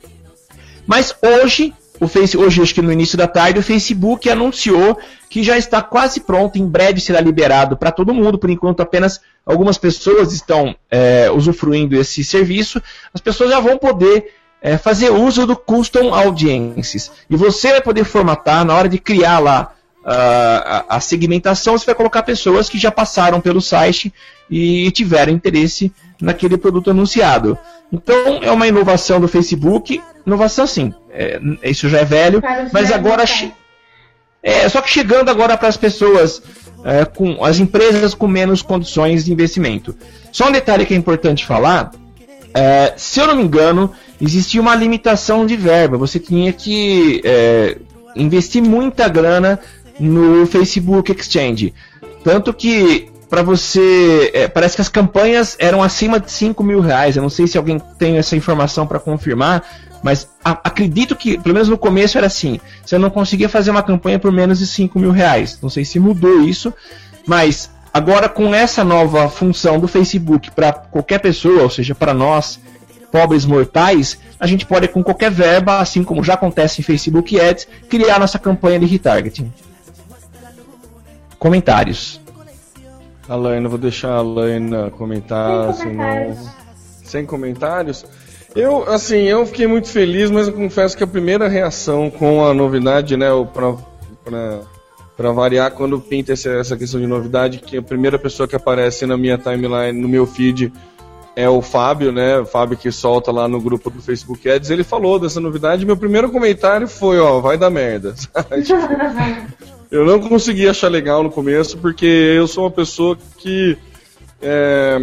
Mas hoje o Face, hoje, acho que no início da tarde, o Facebook anunciou que já está quase pronto, em breve será liberado para todo mundo, por enquanto apenas algumas pessoas estão é, usufruindo esse serviço, as pessoas já vão poder é, fazer uso do Custom Audiences. E você vai poder formatar, na hora de criar lá a, a segmentação, você vai colocar pessoas que já passaram pelo site e tiveram interesse naquele produto anunciado. Então é uma inovação do Facebook, inovação sim, é, isso já é velho, mas agora é só que chegando agora para as pessoas é, com as empresas com menos condições de investimento. Só um detalhe que é importante falar, é, se eu não me engano, existia uma limitação de verba. Você tinha que é, investir muita grana no Facebook Exchange, tanto que para você. É, parece que as campanhas eram acima de 5 mil reais. Eu não sei se alguém tem essa informação para confirmar, mas a, acredito que, pelo menos no começo, era assim: você não conseguia fazer uma campanha por menos de 5 mil reais. Não sei se mudou isso, mas agora com essa nova função do Facebook para qualquer pessoa, ou seja, para nós, pobres mortais, a gente pode, com qualquer verba, assim como já acontece em Facebook Ads, criar nossa campanha de retargeting. Comentários. A Laina, vou deixar a Laina comentar. Sem comentários. Senão... Sem comentários? Eu, assim, eu fiquei muito feliz, mas eu confesso que a primeira reação com a novidade, né, pra, pra, pra variar, quando pinta essa, essa questão de novidade, que a primeira pessoa que aparece na minha timeline, no meu feed, é o Fábio, né? O Fábio que solta lá no grupo do Facebook Ads, ele falou dessa novidade. Meu primeiro comentário foi, ó, vai dar merda. <laughs> <laughs> Eu não consegui achar legal no começo, porque eu sou uma pessoa que é,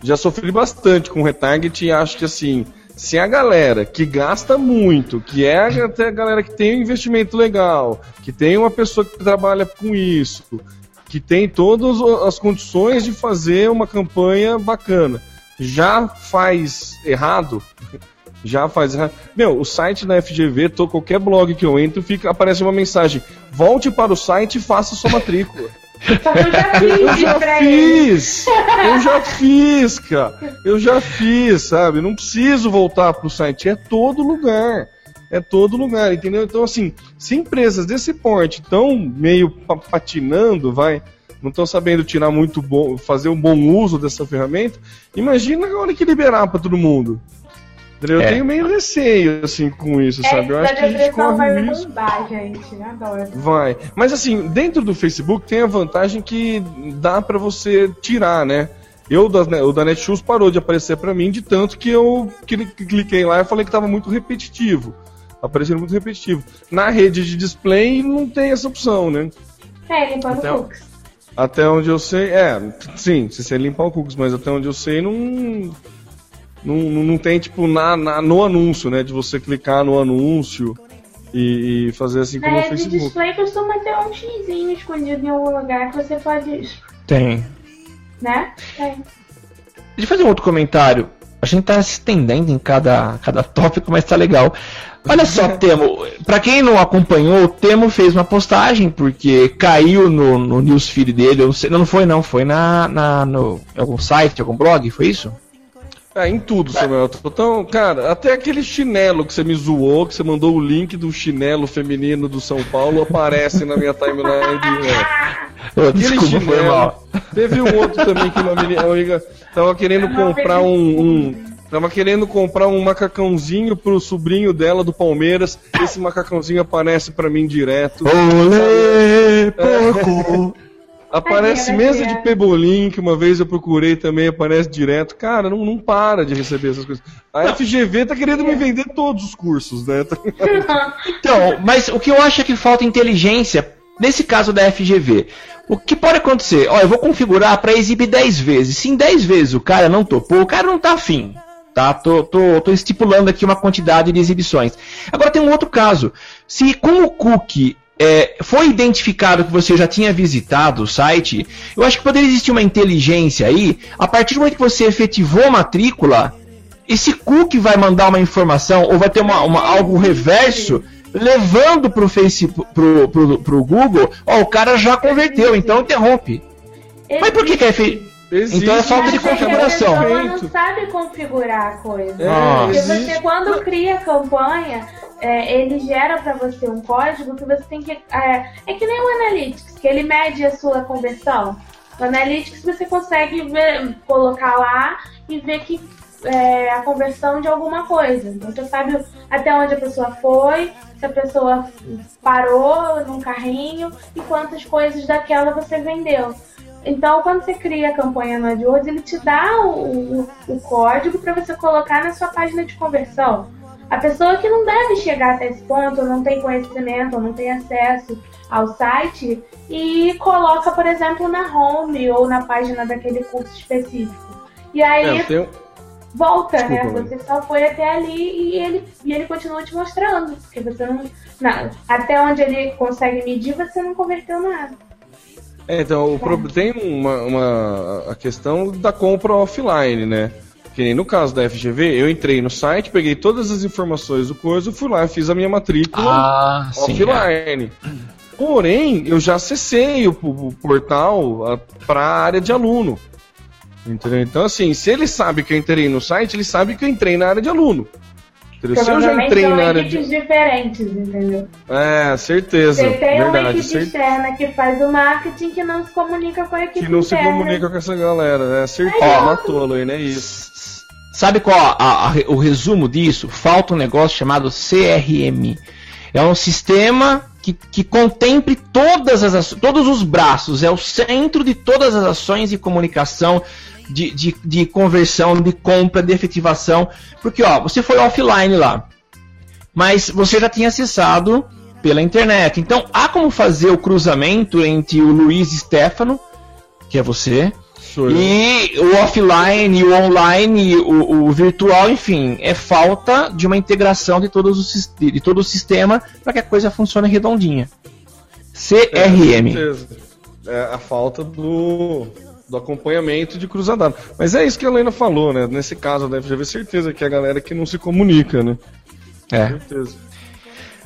já sofri bastante com retarget e acho que assim, se a galera que gasta muito, que é até a galera que tem um investimento legal, que tem uma pessoa que trabalha com isso, que tem todas as condições de fazer uma campanha bacana, já faz errado, já faz errado. Meu, o site da FGV, tô, qualquer blog que eu entro, fica, aparece uma mensagem: volte para o site e faça sua matrícula. eu já <laughs> fiz, <laughs> eu já fiz, cara. Eu já fiz, sabe? Não preciso voltar pro site, é todo lugar. É todo lugar, entendeu? Então, assim, se empresas desse porte estão meio patinando, vai, não estão sabendo tirar muito bom, fazer um bom uso dessa ferramenta, imagina agora que liberar para todo mundo. Eu é. tenho meio receio, assim, com isso, é, sabe? Eu acho que a gente corre vai risco. gente, adoro. Vai. Mas, assim, dentro do Facebook tem a vantagem que dá para você tirar, né? Eu, da, o da Netshoes parou de aparecer para mim de tanto que eu cliquei lá e falei que tava muito repetitivo. Aparecendo muito repetitivo. Na rede de display não tem essa opção, né? É, limpar o cookies. Até onde eu sei, é, sim, se você limpar o cookies, mas até onde eu sei não não, não tem, tipo, na, na, no anúncio, né? De você clicar no anúncio e, e fazer assim como é, no Facebook. display costuma ter um xizinho escondido em algum lugar que você pode... Tem. Né? Tem. Deixa eu fazer um outro comentário. A gente tá se estendendo em cada, cada tópico, mas tá legal. Olha só, <laughs> Temo, para quem não acompanhou, o Temo fez uma postagem porque caiu no, no newsfeed dele, eu não, sei, não foi não, foi na, na no algum site, algum blog, foi isso? É, em tudo, Samuel. Então, cara, até aquele chinelo que você me zoou, que você mandou o link do chinelo feminino do São Paulo, aparece na minha timeline. <laughs> De, é. Aquele Desculpa, chinelo. Teve um outro também que uma menina amiga tava querendo comprar um, um, Tava querendo comprar um macacãozinho pro sobrinho dela do Palmeiras. Esse macacãozinho aparece para mim direto. Olê, porco! É. <laughs> Aparece Tadinha, mesa de pebolim, que uma vez eu procurei também, aparece direto. Cara, não, não para de receber essas coisas. A FGV tá querendo me vender todos os cursos, né? <laughs> Então, mas o que eu acho é que falta inteligência nesse caso da FGV. O que pode acontecer? Ó, eu vou configurar para exibir 10 vezes. Se em 10 vezes o cara não topou, o cara não tá afim. Tá? Tô, tô, tô estipulando aqui uma quantidade de exibições. Agora tem um outro caso. Se com o cookie é, foi identificado que você já tinha visitado o site, eu acho que poderia existir uma inteligência aí. A partir do momento que você efetivou a matrícula, esse cookie vai mandar uma informação ou vai ter uma, uma- algo reverso levando pro Facebook, pro, pro, pro Google, ó, o cara já converteu, então interrompe. Mas por que que é feito? Então é falta de configuração. A pessoa não sabe configurar a coisa. É, Porque existe. você, quando cria a campanha, é, ele gera para você um código que você tem que. É, é que nem o Analytics, que ele mede a sua conversão. O Analytics você consegue ver- colocar lá e ver que é, a conversão de alguma coisa. Então você sabe até onde a pessoa foi, se a pessoa parou num carrinho e quantas coisas daquela você vendeu. Então, quando você cria a campanha no AdWords, ele te dá o, o, o código para você colocar na sua página de conversão. A pessoa que não deve chegar até esse ponto, não tem conhecimento, não tem acesso ao site, e coloca, por exemplo, na home ou na página daquele curso específico. E aí É, um- volta, Desculpa, né? Você só foi até ali e ele, e ele continua te mostrando. Porque você não, não. Até onde ele consegue medir, você não converteu nada. É, então, o pro- tem uma, uma- a questão da compra offline, né? Que nem no caso da FGV, eu entrei no site, peguei todas as informações do coisa, fui lá e fiz a minha matrícula Ah, sim. offline. Porém, eu já acessei o, o portal para a área de aluno. Entendeu? Então, assim, se ele sabe que eu entrei no site, ele sabe que eu entrei na área de aluno. Entendeu? Se eu já entrei são na área de. diferentes, entendeu? É, certeza. Você tem uma verdade. equipe cer- externa que faz o marketing que não se comunica com a equipe Que não se interna. comunica com essa galera, né? Certeza, Ó. matou, né? É isso. Sabe qual a- a- o resumo disso? Falta um negócio chamado CRM. É um sistema que, que contemple todas as, todos os braços, é o centro de todas as ações de comunicação, de, de, de conversão, de compra, de efetivação. Porque ó, você foi offline lá, mas você já tinha acessado pela internet. Então há como fazer o cruzamento entre o Luiz Stefano, que é você, Eu. e o offline, o online, o, o virtual, enfim, é falta de uma integração de, todos os, de todo o sistema para que a coisa funcione redondinha. É, CRM. certeza. É a falta do, do acompanhamento de cruzadado. Mas é isso que a Helena falou, né? Nesse caso da FGV, certeza que é a galera que não se comunica, né? É. Certeza.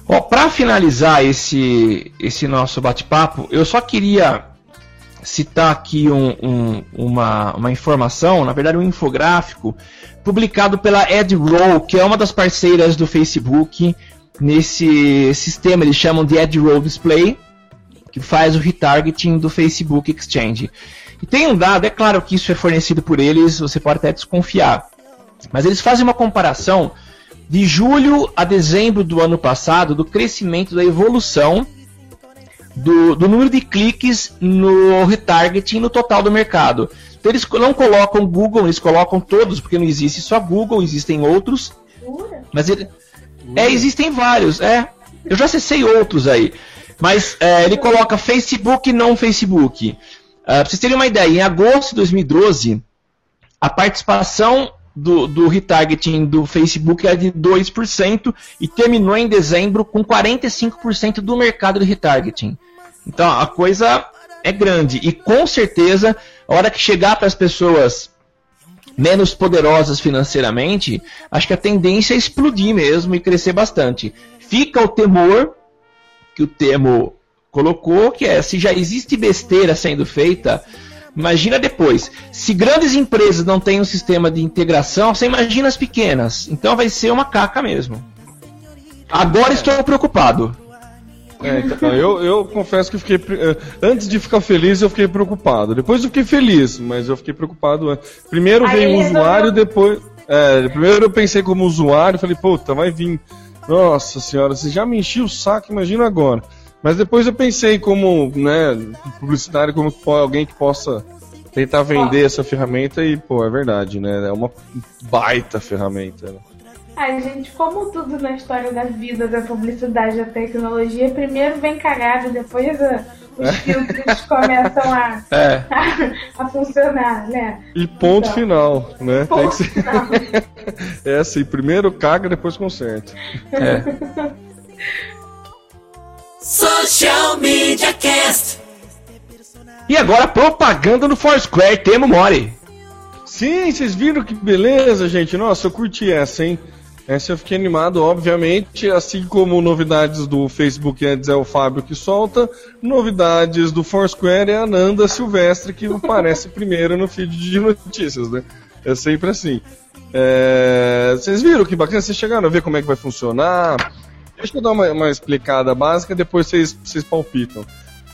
Ó, para finalizar esse, esse nosso bate-papo, eu só queria citar aqui um- um- uma, uma informação, na verdade um infográfico, publicado pela AdRoll, que é uma das parceiras do Facebook nesse sistema, eles chamam de AdRoll Display, que faz o retargeting do Facebook Exchange. E tem um dado, é claro que isso é fornecido por eles, você pode até desconfiar, mas eles fazem uma comparação de julho a dezembro do ano passado do crescimento da evolução do, do número de cliques no retargeting no total do mercado. Então eles não colocam Google, eles colocam todos, porque não existe só Google, existem outros. Jura? Mas ele, é, existem vários, é. Eu já acessei outros aí. Mas é, ele coloca Facebook e não Facebook. Ah, pra vocês terem uma ideia, em agosto de 2012, a participação do, do retargeting do Facebook era de 2% e terminou em dezembro com 45% do mercado de retargeting. Então a coisa é grande e com certeza a hora que chegar para as pessoas menos poderosas financeiramente, acho que a tendência é explodir mesmo e crescer bastante. Fica o temor que o Temo colocou, que é se já existe besteira sendo feita, imagina depois. Se grandes empresas não têm um sistema de integração, você imagina as pequenas. Então vai ser uma caca mesmo. Agora estou preocupado. É, então, eu, eu confesso que fiquei. pre- eh, Antes de ficar feliz, eu fiquei preocupado. Depois eu fiquei feliz, mas eu fiquei preocupado antes. Primeiro Aí veio o usuário, depois. É, primeiro eu pensei como usuário, falei, puta, vai vir. Nossa senhora, você já me encheu o saco, imagina agora. Mas depois eu pensei como, né, publicitário, como alguém que possa tentar vender essa ferramenta e, pô, é verdade, né? É uma baita ferramenta. Né? Ai, gente, como tudo na história da vida, da publicidade, da tecnologia, primeiro vem cagado, depois a, os é. filtros começam a, <laughs> é. a, a, funcionar, né? E ponto então, final, né? Ponto Tem que ser... <laughs> é assim, primeiro caga, depois conserta. É. <laughs> Social Media Cast. E agora propaganda no Foursquare, temo more. Sim, vocês viram que beleza, gente? Nossa, eu curti essa, hein? Essa eu fiquei animado, obviamente, assim como novidades do Facebook antes é o Fábio que solta, novidades do Foursquare é a Nanda Silvestre que aparece <laughs> primeiro no feed de notícias, né? É sempre assim. É... Vocês viram que bacana? Vocês chegaram a ver como é que vai funcionar? Deixa eu dar uma, uma explicada básica, depois vocês, palpitam.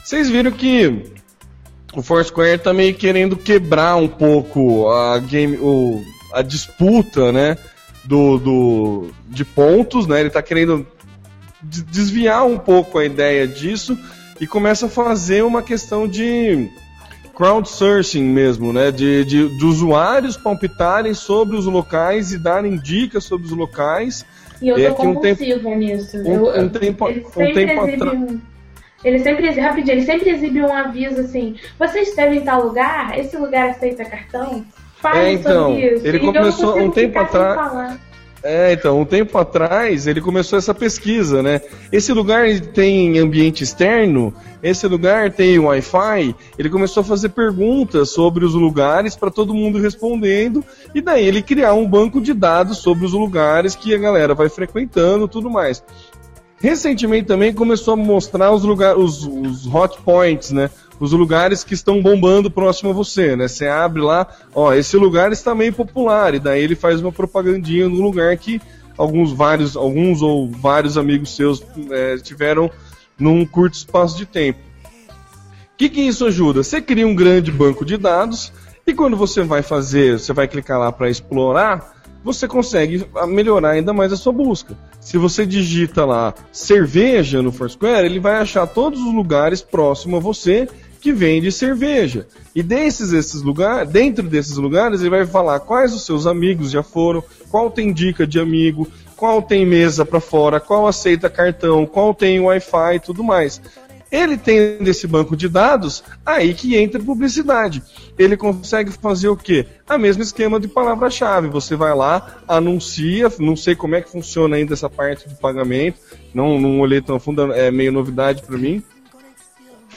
Vocês viram que o Foursquare tá meio querendo quebrar um pouco a game, o, a disputa, né, do, do, de pontos, né? Ele tá querendo desviar um pouco a ideia disso e começa a fazer uma questão de crowdsourcing mesmo, né? De, de, de usuários palpitarem sobre os locais e darem dicas sobre os locais e eu tô é compulsiva um tempo, nisso. Um, eu, um tempo, ele um tempo atrás. Ele sempre, rapidinho, ele sempre exibe um aviso assim: vocês devem em tal lugar, esse lugar aceita cartão? Fale é, então, sobre isso. Ele começou um tempo atrás. É, então, um tempo atrás ele começou essa pesquisa, né? Esse lugar tem ambiente externo, esse lugar tem Wi-Fi. Ele começou a fazer perguntas sobre os lugares para todo mundo respondendo, e daí ele criar um banco de dados sobre os lugares que a galera vai frequentando tudo mais. Recentemente também começou a mostrar os lugares, os, os hot points, né? Os lugares que estão bombando próximo a você, né? Você abre lá, ó, esse lugar está meio popular, e daí ele faz uma propagandinha no lugar que alguns vários, alguns ou vários amigos seus é, tiveram num curto espaço de tempo. O que, que isso ajuda? Você cria um grande banco de dados e quando você vai fazer, você vai clicar lá para explorar, você consegue melhorar ainda mais a sua busca. Se você digita lá cerveja no Foursquare, ele vai achar todos os lugares próximos a você que vende cerveja. E desses esses lugares, dentro desses lugares, ele vai falar quais os seus amigos já foram, qual tem dica de amigo, qual tem mesa para fora, qual aceita cartão, qual tem Wi-Fi e tudo mais. Ele tem desse banco de dados, aí que entra publicidade. Ele consegue fazer o quê? A mesmo esquema de palavra-chave. Você vai lá, anuncia, não sei como é que funciona ainda essa parte de pagamento, não, não olhei tão fundo, é meio novidade para mim.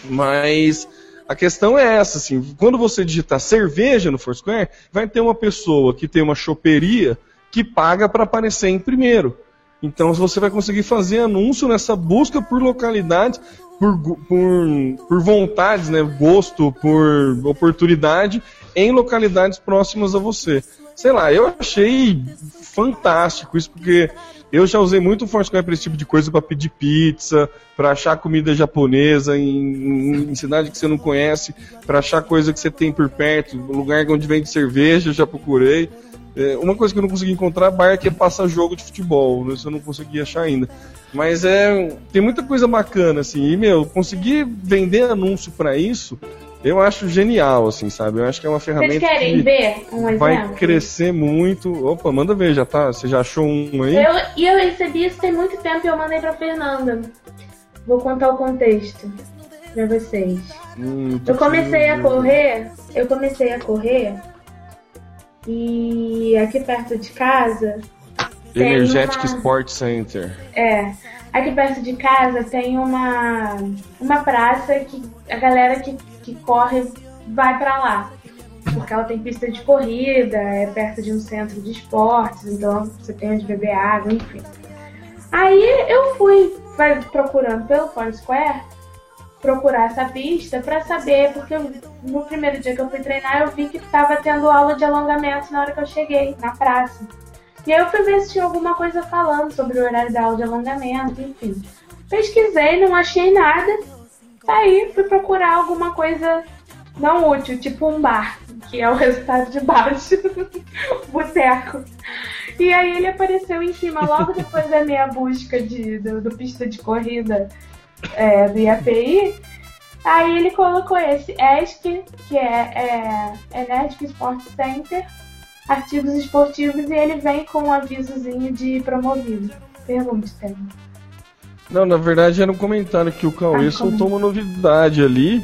Mas a questão é essa, assim, quando você digitar cerveja no Foursquare, vai ter uma pessoa que tem uma choperia que paga para aparecer em primeiro. Então você vai conseguir fazer anúncio nessa busca por localidades, por, por, por vontades, né, gosto, por oportunidade em localidades próximas a você. Sei lá, eu achei fantástico isso, porque eu já usei muito o Foursquare para esse tipo de coisa, para pedir pizza, para achar comida japonesa em, em, cidade que você não conhece, para achar coisa que você tem por perto, lugar onde vende cerveja, já procurei. É, uma coisa que eu não consegui encontrar bar que é passar jogo de futebol, né, isso eu não consegui achar ainda. Mas é, tem muita coisa bacana assim, e meu, conseguir vender anúncio para isso eu acho genial, assim, sabe? Eu acho que é uma ferramenta Vocês querem que ver um exemplo? vai crescer muito. Opa, manda ver, já tá? Você já achou um aí? Eu, e eu recebi isso tem muito tempo e eu mandei pra Fernanda. Vou contar o contexto pra vocês. Hum, eu comecei a correr, eu comecei a correr e aqui perto de casa. Energetic uma... Sport Center. É. Aqui perto de casa tem uma, uma praça que a galera que que corre vai para lá. Porque ela tem pista de corrida, é perto de um centro de esportes, então você tem onde beber água, enfim. Aí eu fui procurando pelo Foursquare procurar essa pista para saber, porque no primeiro dia que eu fui treinar eu vi que estava tendo aula de alongamento na hora que eu cheguei, na praça. E aí eu fui ver se tinha alguma coisa falando sobre o horário da aula de alongamento, enfim. Pesquisei, não achei nada. Aí fui procurar alguma coisa não útil, tipo um bar, que é o <laughs> resultado de baixo, <laughs> boteco. E aí ele apareceu em cima logo depois da minha busca de, do, do pista de corrida é, do IAPI, aí ele colocou esse ESC, que é, é Energy Sport Center, artigos esportivos, e ele vem com um avisozinho de promovido. Pergunte, Tem. Não, na verdade era um comentário que o Cauê Ah, soltou uma novidade ali,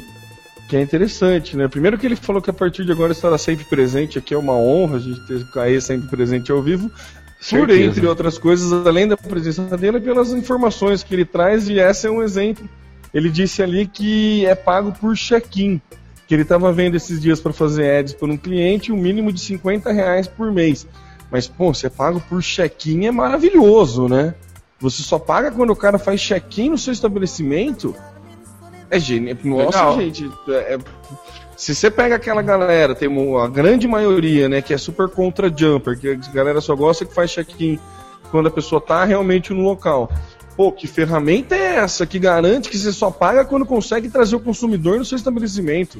que é interessante, né? Primeiro que ele falou que a partir de agora estará sempre presente, aqui é uma honra a gente ter o Cauê sempre presente ao vivo, por Certeza. entre outras coisas, além da presença dele, pelas informações que ele traz, e essa é um exemplo. Ele disse ali que é pago por check-in, que ele estava vendo esses dias para fazer ads por um cliente, um mínimo de 50 reais por mês. Mas, pô, você é pago por check-in é maravilhoso, né? Você só paga quando o cara faz check-in no seu estabelecimento? É genial. Nossa, Legal. gente. é- é- Se você pega aquela galera, tem uma, a grande maioria, né, que é super contra jumper, que a galera só gosta que faz check-in quando a pessoa tá realmente no local. Pô, que ferramenta é essa que garante que você só paga quando consegue trazer o consumidor no seu estabelecimento?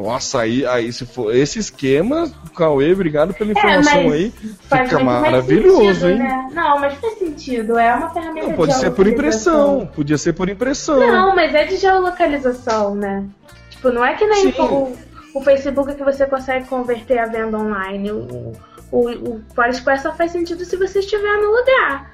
Nossa, aí, aí se for esse esquema, Cauê, obrigado pela informação É, aí. Fica maravilhoso, sentido, hein? Né? Não, mas faz sentido. É uma ferramenta Não, de pode ser por impressão. Podia ser por impressão. Não, mas é de geolocalização, né? Tipo, não é que nem o, o Facebook que você consegue converter a venda online. O, o, o Foursquare só faz sentido se você estiver no lugar.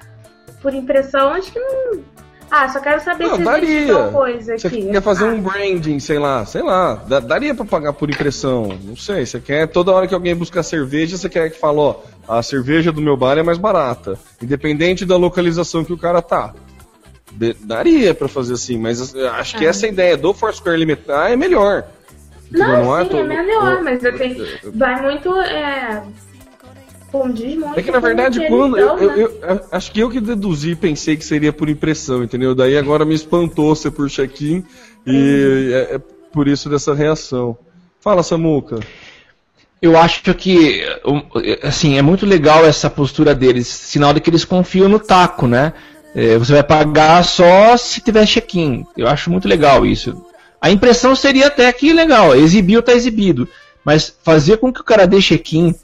Por impressão, acho que não. Ah, só quero saber Não, se daria. coisa Você aqui. quer fazer Ah, um branding, sei lá, sei lá, daria pra pagar por impressão, não sei, você quer toda hora que alguém buscar cerveja, você quer que fale, ó, a cerveja do meu bar é mais barata, independente da localização que o cara tá. Daria pra fazer assim, mas eu acho que Ah. essa ideia do Foursquare limitar é melhor. Não, é sim, todo- é melhor, o- mas eu tenho, vai muito. É, condiz muito. É que na verdade, quando. Eu, dão, eu- né? eu- eu- acho que eu que deduzi pensei que seria por impressão, entendeu? Daí agora me espantou ser por check-in e é, é por isso dessa reação. Fala, Samuca. Eu acho que assim, é muito legal essa postura deles, sinal de que eles confiam no taco, né? É, você vai pagar só se tiver check-in. Eu acho muito legal isso. A impressão seria até que legal, exibiu tá exibido. Mas fazer com que o cara dê check-in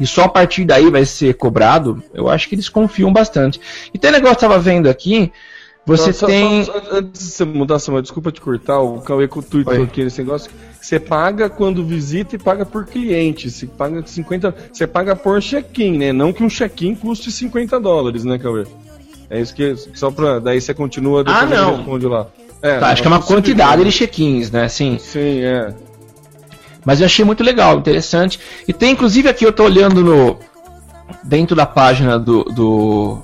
e só a partir daí vai ser cobrado, eu acho que eles confiam bastante. E tem um negócio que eu tava vendo aqui, você Só- tem. só- só- antes de você mudar, Samuel, desculpa te cortar, o Cauê com o tweetou aqui nesse negócio. Você paga quando visita e paga por cliente. Você paga 50. Você paga por check-in, né? Não que um check-in custe 50 dólares, né, Cauê? É isso que. Só pra. Daí você continua depois Ah, não. responde lá. É, Tá, acho que é uma quantidade de check-ins, né? Sim. Sim, é. Mas eu achei muito legal, interessante. E tem inclusive aqui, eu tô olhando no. Dentro da página do. do,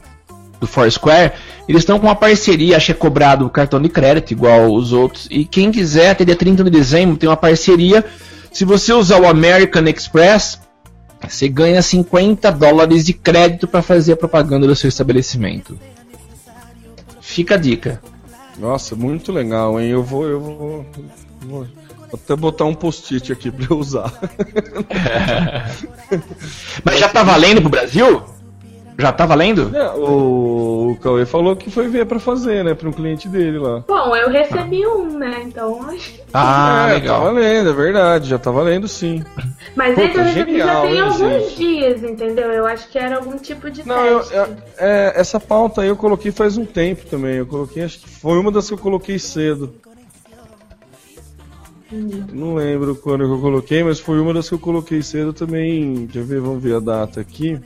do Foursquare, eles estão com uma parceria, acho que é cobrado cartão de crédito, igual os outros. E quem quiser, até dia 30 de dezembro, tem uma parceria. Se você usar o American Express, você ganha 50 dólares de crédito para fazer a propaganda do seu estabelecimento. Fica a dica. Nossa, muito legal, hein? Eu vou. Eu vou. vou vou até botar um post-it aqui pra eu usar. <laughs> Mas já tá valendo pro Brasil? Já tá valendo? É, o, o Cauê falou que foi ver pra fazer, né? Pra um cliente dele lá. Bom, eu recebi um, né? Então acho que. Ah, é, legal. Tá valendo, é verdade, já tá valendo sim. Mas Puta, esse eu recebi já genial, tem hein, alguns gente? dias, entendeu? Eu acho que era algum tipo de Não, eu, teste. eu- é, essa pauta aí eu coloquei faz um tempo também. Eu coloquei, acho que foi uma das que eu coloquei cedo. Não lembro quando que eu coloquei, mas foi uma das que eu coloquei cedo também. Deixa eu ver, vamos ver a data aqui.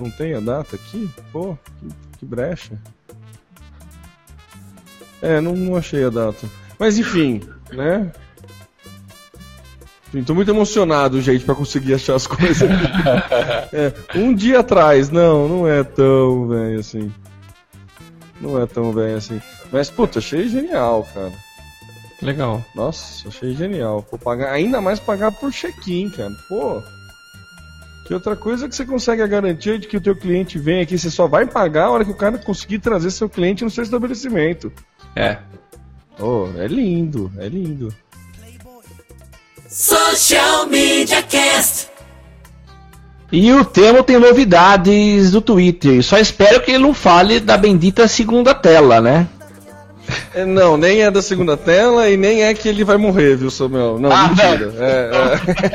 Não tem a data aqui? Pô, que, que brecha. É, não, não achei a data. Mas enfim, né? Enfim, tô muito emocionado, gente, pra conseguir achar as coisas. <laughs> É, um dia atrás, não, não é tão velho assim. Não é tão velho assim. Mas, puta, achei genial, cara. Legal. Nossa, achei genial. Pô, pagar, ainda mais pagar por check-in, cara. Pô. Que outra coisa que você consegue a garantia de que o teu cliente vem aqui, você só vai pagar a hora que o cara conseguir trazer seu cliente no seu estabelecimento. É. Oh, é lindo, é lindo. Social Media Cast. E o Temo tem novidades do Twitter. Só espero que ele não fale da bendita segunda tela, né? É, não, nem é da segunda tela e nem é que ele vai morrer, viu, Samuel? Não, Ah, mentira. É,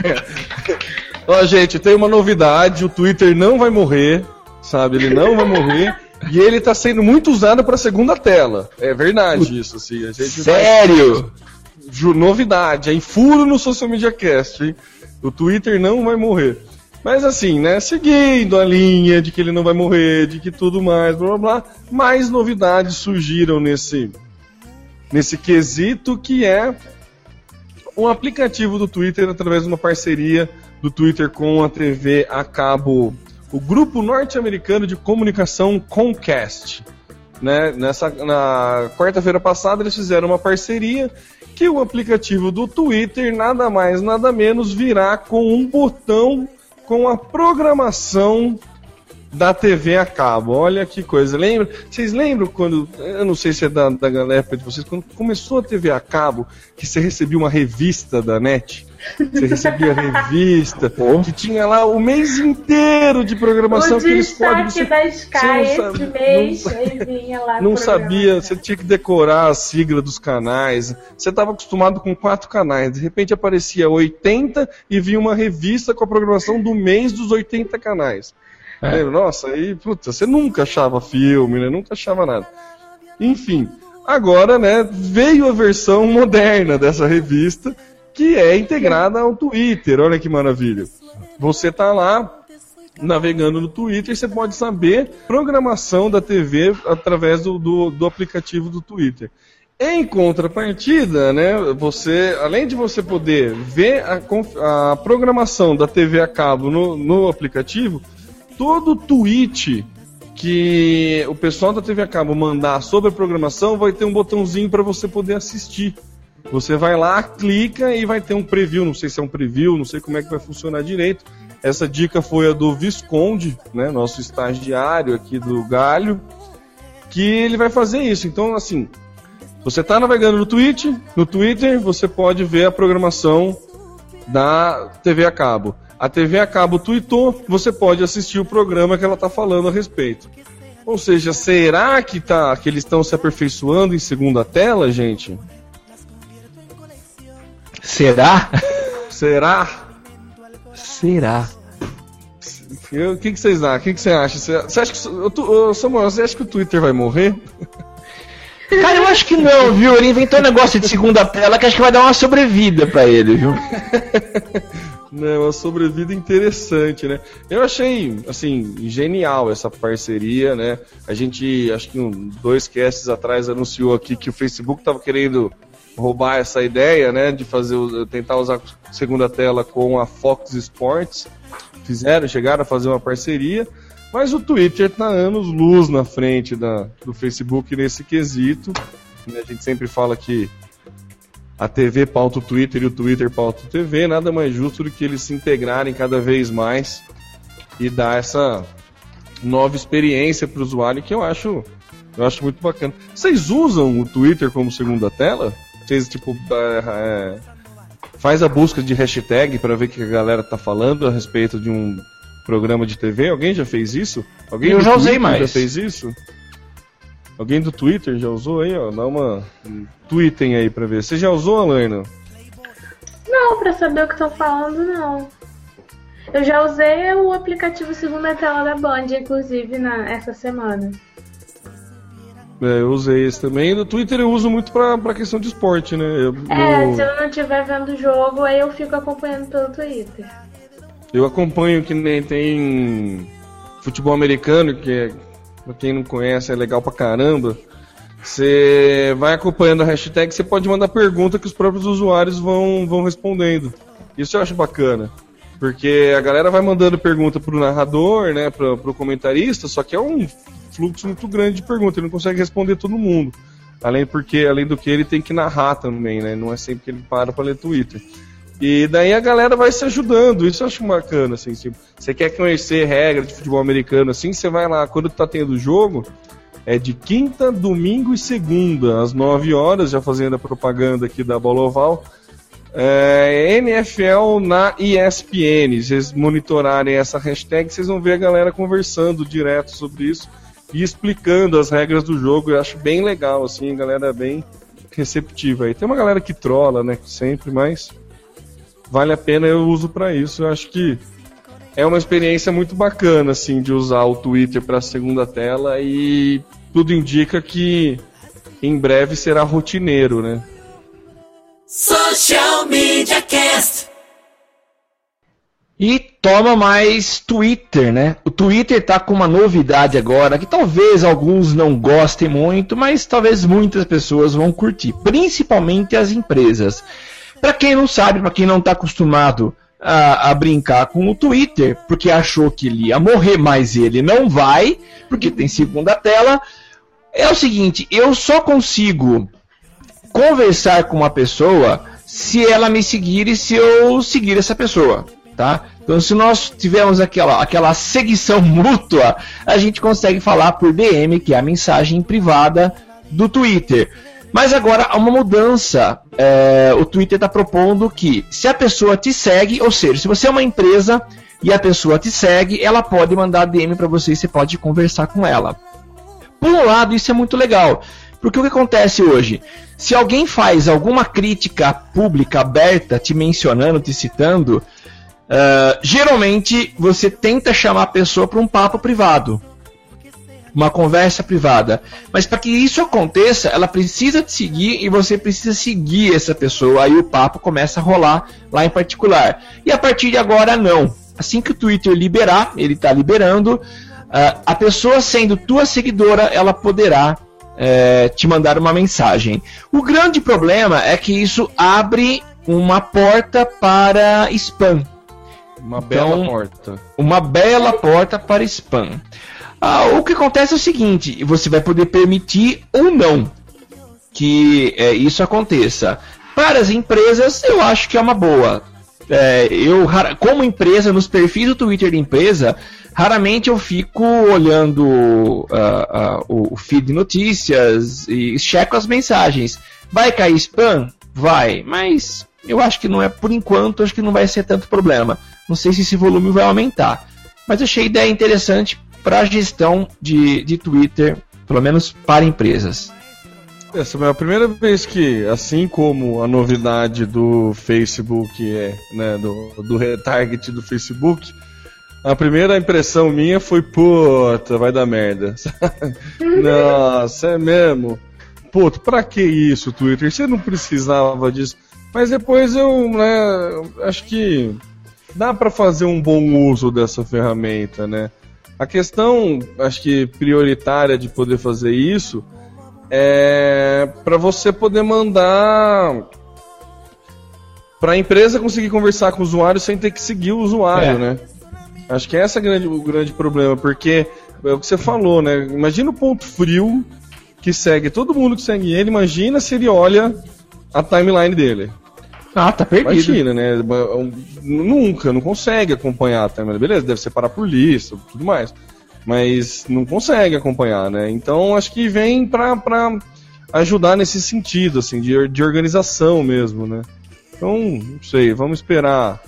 é. <laughs> Ó, gente, tem uma novidade: o Twitter não vai morrer, sabe? Ele não vai morrer. E ele tá sendo muito usado para segunda tela. É verdade isso, assim. A gente Sério? Ju, novidade, aí furo no Social Media Cast, hein? O Twitter não vai morrer. Mas assim, né, seguindo a linha de que ele não vai morrer, de que tudo mais, blá blá blá, mais novidades surgiram nesse, nesse quesito que é um aplicativo do Twitter através de uma parceria do Twitter com a TV a cabo, o grupo norte-americano de comunicação Comcast. Né? Nessa, na quarta-feira passada eles fizeram uma parceria que o aplicativo do Twitter nada mais nada menos virá com um botão com a programação da TV a cabo. Olha que coisa. Lembra? Vocês lembram quando. Eu não sei se é da, da galera de vocês, quando começou a TV a cabo, que você recebia uma revista da NET? Você recebia revista, que tinha lá o mês inteiro de programação o que eles podem. Você, da Sky você esse sabe- mês, não- aí vinha lá <laughs> Não sabia, você tinha que decorar a sigla dos canais. Você estava acostumado com quatro canais. De repente aparecia 80 e vinha uma revista com a programação do mês dos 80 canais. É. Nossa, aí, puta, você nunca achava filme, né? Nunca achava nada. Enfim, agora, né, veio a versão moderna dessa revista, que é integrada ao Twitter. Olha que maravilha. Você tá lá navegando no Twitter, você pode saber programação da TV através do, do, do aplicativo do Twitter. Em contrapartida, né, você, além de você poder ver a, a programação da TV a cabo no, no aplicativo, todo tweet que o pessoal da TV a cabo mandar sobre a programação vai ter um botãozinho para você poder assistir. Você vai lá, clica e vai ter um preview, não sei se é um preview, não sei como é que vai funcionar direito. Essa dica foi a do Visconde, né, nosso estagiário aqui do Galho, que ele vai fazer isso. Então, assim, você está navegando no Twitch, no Twitter, você pode ver a programação da TV a cabo. A TV a cabo tweetou, você pode assistir o programa que ela está falando a respeito. Ou seja, será que, tá, que eles estão se aperfeiçoando em segunda tela, gente? Será? Será? Será? Eu- O que, que vocês acham? O que, que você acha? Você, acha que, ô, tu- Samuel, você acha que o Twitter vai morrer? Cara, eu acho que não, viu? Ele inventou um negócio de segunda tela que acho que vai dar uma sobrevida pra ele, viu? <laughs> Não, uma sobrevida interessante, né? Eu achei, assim, genial essa parceria, né? A gente, acho que um, dois casts atrás anunciou aqui que o Facebook estava querendo roubar essa ideia, né? De fazer, tentar usar a segunda tela com a Fox Sports. Fizeram, chegaram a fazer uma parceria. Mas o Twitter tá anos luz na frente da, do Facebook nesse quesito. A gente sempre fala que a TV pauta o Twitter e o Twitter pauta o TV, nada mais justo do que eles se integrarem cada vez mais e dar essa nova experiência para o usuário que eu acho, eu acho muito bacana. Vocês usam o Twitter como segunda tela? Vocês tipo é, é, faz a busca de hashtag para ver o que a galera tá falando a respeito de um programa de TV? Alguém já fez isso? Alguém Eu já usei Twitter mais. Já fez isso? Alguém do Twitter já usou aí, ó? Dá uma um tweetem aí pra ver. Você já usou, Alaina? Não, pra saber o que estão falando, não. Eu já usei o aplicativo segunda tela da Band, inclusive, na, essa semana. É, eu usei esse também. No Twitter eu uso muito pra, pra questão de esporte, né? Eu, É, eu- se eu não estiver vendo o jogo, aí eu fico acompanhando pelo Twitter. eu acompanho que nem tem futebol americano, que é, pra quem não conhece é legal pra caramba. Você vai acompanhando a hashtag, você pode mandar pergunta que os próprios usuários vão, vão respondendo. Isso eu acho bacana. Porque a galera vai mandando pergunta pro narrador, né, pro, pro comentarista, só que é um fluxo muito grande de perguntas, ele não consegue responder todo mundo. Além porque, além do que, ele tem que narrar também, né? Não é sempre que ele para pra ler Twitter. E daí a galera vai se ajudando, isso eu acho bacana, assim, tipo, você quer conhecer regra de futebol americano assim, você vai lá, quando tá tendo jogo, é de quinta, domingo e segunda, às 9 horas, já fazendo a propaganda aqui da Bola Oval. É, NFL na ESPN. Vocês monitorarem essa hashtag, vocês vão ver a galera conversando direto sobre isso e explicando as regras do jogo. Eu acho bem legal, assim, a galera é bem receptiva aí. Tem uma galera que trola, né, sempre, mas vale a pena eu uso pra isso. Eu acho que é uma experiência muito bacana, assim, de usar o Twitter para segunda tela e tudo indica que em breve será rotineiro, né? Social Media Cast. E toma mais Twitter, né? O Twitter tá com uma novidade agora que talvez alguns não gostem muito, mas talvez muitas pessoas vão curtir, principalmente as empresas. Para quem não sabe, para quem não está acostumado a, a, brincar com o Twitter, porque achou que ele ia morrer, mas ele não vai, porque tem segunda tela. É o seguinte, eu só consigo conversar com uma pessoa se ela me seguir e se eu seguir essa pessoa tá? Então, se nós tivermos aquela, aquela seguição <laughs> mútua, a gente consegue falar por DM, que é a mensagem privada do Twitter. Mas agora há uma mudança. É, o Twitter está propondo que se a pessoa te segue, ou seja, se você é uma empresa e a pessoa te segue, ela pode mandar DM para você e você pode conversar com ela. Por um lado, isso é muito legal. Porque o que acontece hoje? Se alguém faz alguma crítica pública aberta, te mencionando, te citando, Uh, geralmente você tenta chamar a pessoa para um papo privado, uma conversa privada. Mas para que isso aconteça, ela precisa te seguir e você precisa seguir essa pessoa. Aí o papo começa a rolar lá em particular. E a partir de agora, não. Assim que o Twitter liberar, ele está liberando, uh, a pessoa sendo tua seguidora, ela poderá uh, te mandar uma mensagem. O grande problema é que isso abre uma porta para spam. Uma bela então, porta. Uma bela porta para spam. Ah, o que acontece é o seguinte: você vai poder permitir ou não que é, isso aconteça. Para as empresas, eu acho que é uma boa. É, eu, como empresa, nos perfis do Twitter da empresa, raramente eu fico olhando uh, uh, o feed de notícias e checo as mensagens. Vai cair spam? Vai, mas eu acho que não é, por enquanto, acho que não vai ser tanto problema. Não sei se esse volume vai aumentar. Mas achei a ideia interessante para a gestão de, de Twitter, pelo menos para empresas. Essa é a primeira vez que, assim como a novidade do Facebook é, né, do, do retarget do Facebook, a primeira impressão minha foi, puta, vai dar merda. <laughs> Nossa, é mesmo. Puta, pra que isso, Twitter? Você não precisava disso. Mas depois eu, né, acho que dá para fazer um bom uso dessa ferramenta, né? A questão, acho que prioritária de poder fazer isso é para você poder mandar para a empresa conseguir conversar com o usuário sem ter que seguir o usuário, é. né? Acho que esse é grande, o grande problema, porque é o que você falou, né? Imagina o ponto frio que segue todo mundo que segue ele, imagina se ele olha a timeline dele. Ah, tá perdido. Imagina, né? Nunca, não consegue acompanhar a timeline. Beleza, deve separar por lista, tudo mais. Mas não consegue acompanhar, né? Então acho que vem pra, pra ajudar nesse sentido, assim, de, de organização mesmo, né? Então, não sei, vamos esperar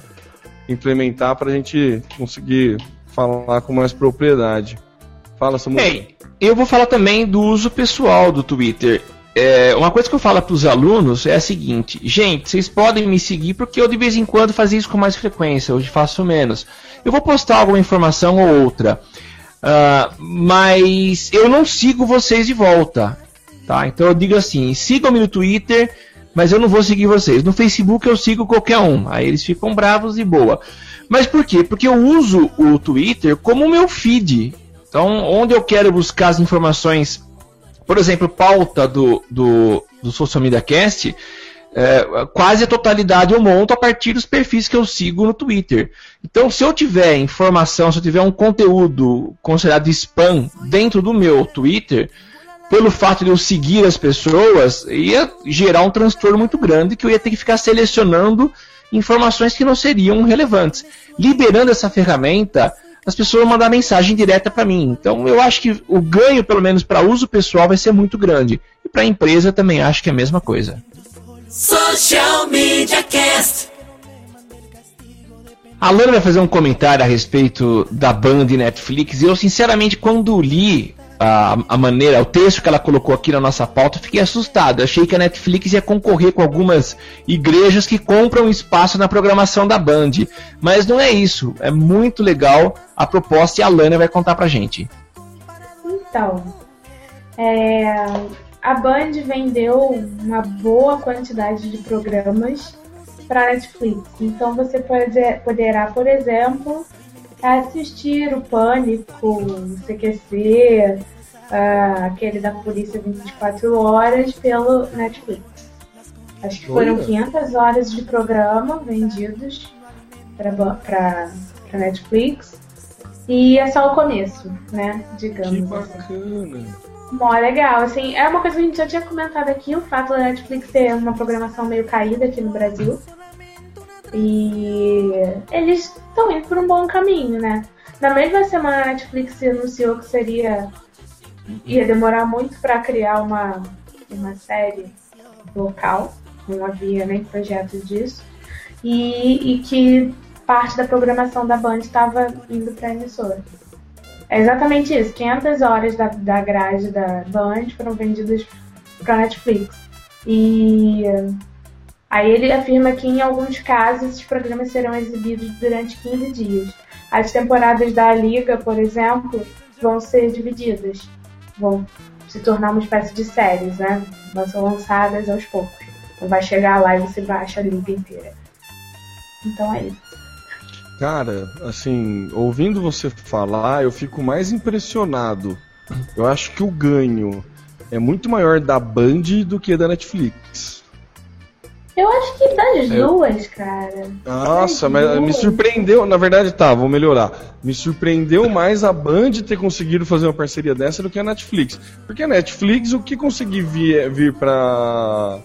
implementar pra gente conseguir falar com mais propriedade. Fala, Samuel. Hey, eu vou falar também do uso pessoal do Twitter. É, uma coisa que eu falo para os alunos é a seguinte: gente, vocês podem me seguir porque eu de vez em quando fazia isso com mais frequência, hoje faço menos. Eu vou postar alguma informação ou outra, uh, mas eu não sigo vocês de volta. Tá? Então eu digo assim: sigam-me no Twitter, mas eu não vou seguir vocês. No Facebook eu sigo qualquer um, aí eles ficam bravos e boa. Mas por quê? Porque eu uso o Twitter como meu feed. Então, onde eu quero buscar as informações por exemplo, pauta do, do, do Social Media Cast, é, quase a totalidade eu monto a partir dos perfis que eu sigo no Twitter. Então, se eu tiver informação, se eu tiver um conteúdo considerado spam dentro do meu Twitter, pelo fato de eu seguir as pessoas, ia gerar um transtorno muito grande que eu ia ter que ficar selecionando informações que não seriam relevantes. Liberando essa ferramenta, as pessoas vão mandar mensagem direta para mim. Então eu acho que o ganho, pelo menos para uso pessoal, vai ser muito grande. E para a empresa também acho que é a mesma coisa. Social Media Cast. A Lana vai fazer um comentário a respeito da banda Netflix. E eu, sinceramente, quando li a, a, maneira, o texto que ela colocou aqui na nossa pauta, fiquei assustado. Achei que a Netflix ia concorrer com algumas igrejas que compram espaço na programação da Band. Mas não é isso. É muito legal a proposta e a Lana vai contar pra gente. Então, é, a Band vendeu uma boa quantidade de programas para Netflix. Então você pode, poderá, por exemplo, assistir o Pânico, o CQC, uh, aquele da Polícia 24 Horas, pelo Netflix. Acho que foram Olha. 500 horas de programa vendidos para Netflix. E é só o começo, né? Digamos. Que assim. bacana. Assim. Mó legal, assim, é uma coisa que a gente já tinha comentado aqui, o fato da Netflix ter uma programação meio caída aqui no Brasil. E eles estão indo por um bom caminho, né? Na mesma semana a Netflix anunciou que seria. ia demorar muito para criar uma, uma série local, não havia nem projeto disso, e, e que parte da programação da Band estava indo para a emissora. É exatamente isso, 500 horas da, da grade da Band foram vendidas para Netflix. E Aí ele afirma que em alguns casos esses programas serão exibidos durante 15 dias. As temporadas da Liga, por exemplo, vão ser divididas. Vão se tornar uma espécie de séries, né? Vão ser lançadas aos poucos. Não vai chegar lá e você baixa a Liga inteira. Então é isso. Cara, assim, ouvindo você falar, eu fico mais impressionado. Eu acho que o ganho é muito maior da Band do que da Netflix. Eu acho que das duas, cara. Nossa, das mas duas. me surpreendeu. Na verdade, tá, vou melhorar. Me surpreendeu mais a Band ter conseguido fazer uma parceria dessa do que a Netflix. Porque a Netflix, o que conseguir vir, vir pra,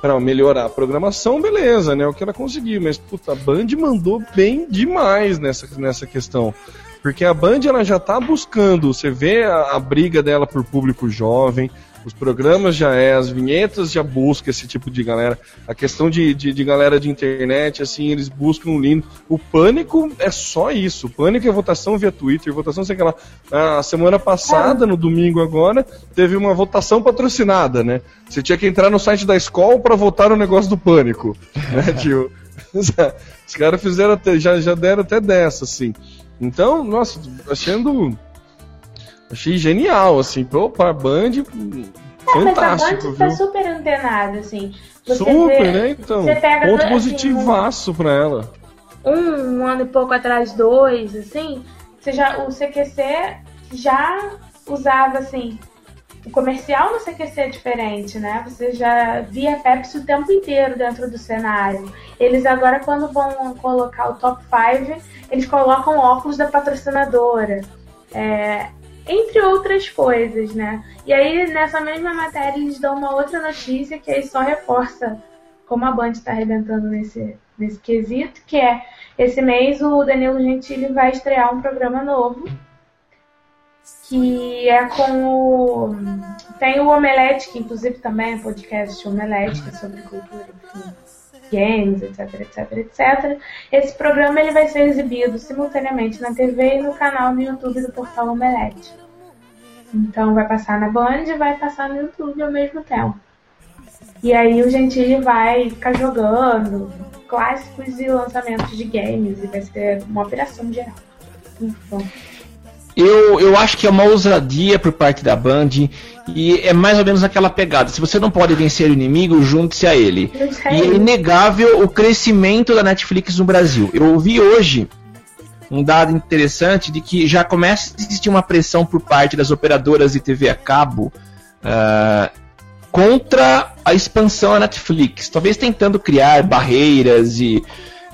pra melhorar a programação, beleza, né? O que ela conseguiu. Mas, puta, a Band mandou bem demais nessa, nessa questão. Porque a Band ela já tá buscando, você vê a, a briga dela por público jovem, os programas já é, as vinhetas já buscam esse tipo de galera. A questão de, de, de, galera de internet, assim, eles buscam um lindo. O pânico é só isso. O pânico é votação via Twitter, votação sei lá. A semana passada, no domingo agora, teve uma votação patrocinada, né? Você tinha que entrar no site da escola para votar no negócio do pânico. <laughs> né, tio? Os caras fizeram até, já, já deram até dessa, assim. Então, nossa, achando Achei genial, assim. Opa, Band. É, fantástico, mas a Band tá super antenada, assim. Você super, vê, né? Então. Ponto assim, positivaço um, pra ela. Um, um ano e pouco atrás, dois, assim. Você já, o CQC já usava, assim. O comercial no CQC é diferente, né? Você já via Pepsi o tempo inteiro dentro do cenário. Eles agora, quando vão colocar o top 5, eles colocam óculos da patrocinadora. É, entre outras coisas, né? E aí, nessa mesma matéria, eles dão uma outra notícia que aí só reforça como a Band está arrebentando nesse, nesse quesito, que é esse mês o Danilo Gentili vai estrear um programa novo, que é com o... Tem o Omelete, que inclusive também é podcast Omelete, que é sobre cultura, enfim games, etc, etc, etc. Esse programa ele vai ser exibido simultaneamente na TV e no canal no YouTube do Portal Omelete. Então vai passar na Band e vai passar no YouTube ao mesmo tempo. E aí o Gentili vai ficar jogando clássicos e lançamentos de games e vai ser uma operação geral. Então. Eu, eu acho que é uma ousadia por parte da Band e é mais ou menos aquela pegada. Se você não pode vencer o inimigo, junte-se a ele. E é inegável o crescimento da Netflix no Brasil. Eu ouvi hoje um dado interessante de que já começa a existir uma pressão por parte das operadoras de TV a cabo uh, contra a expansão da Netflix. Talvez tentando criar barreiras e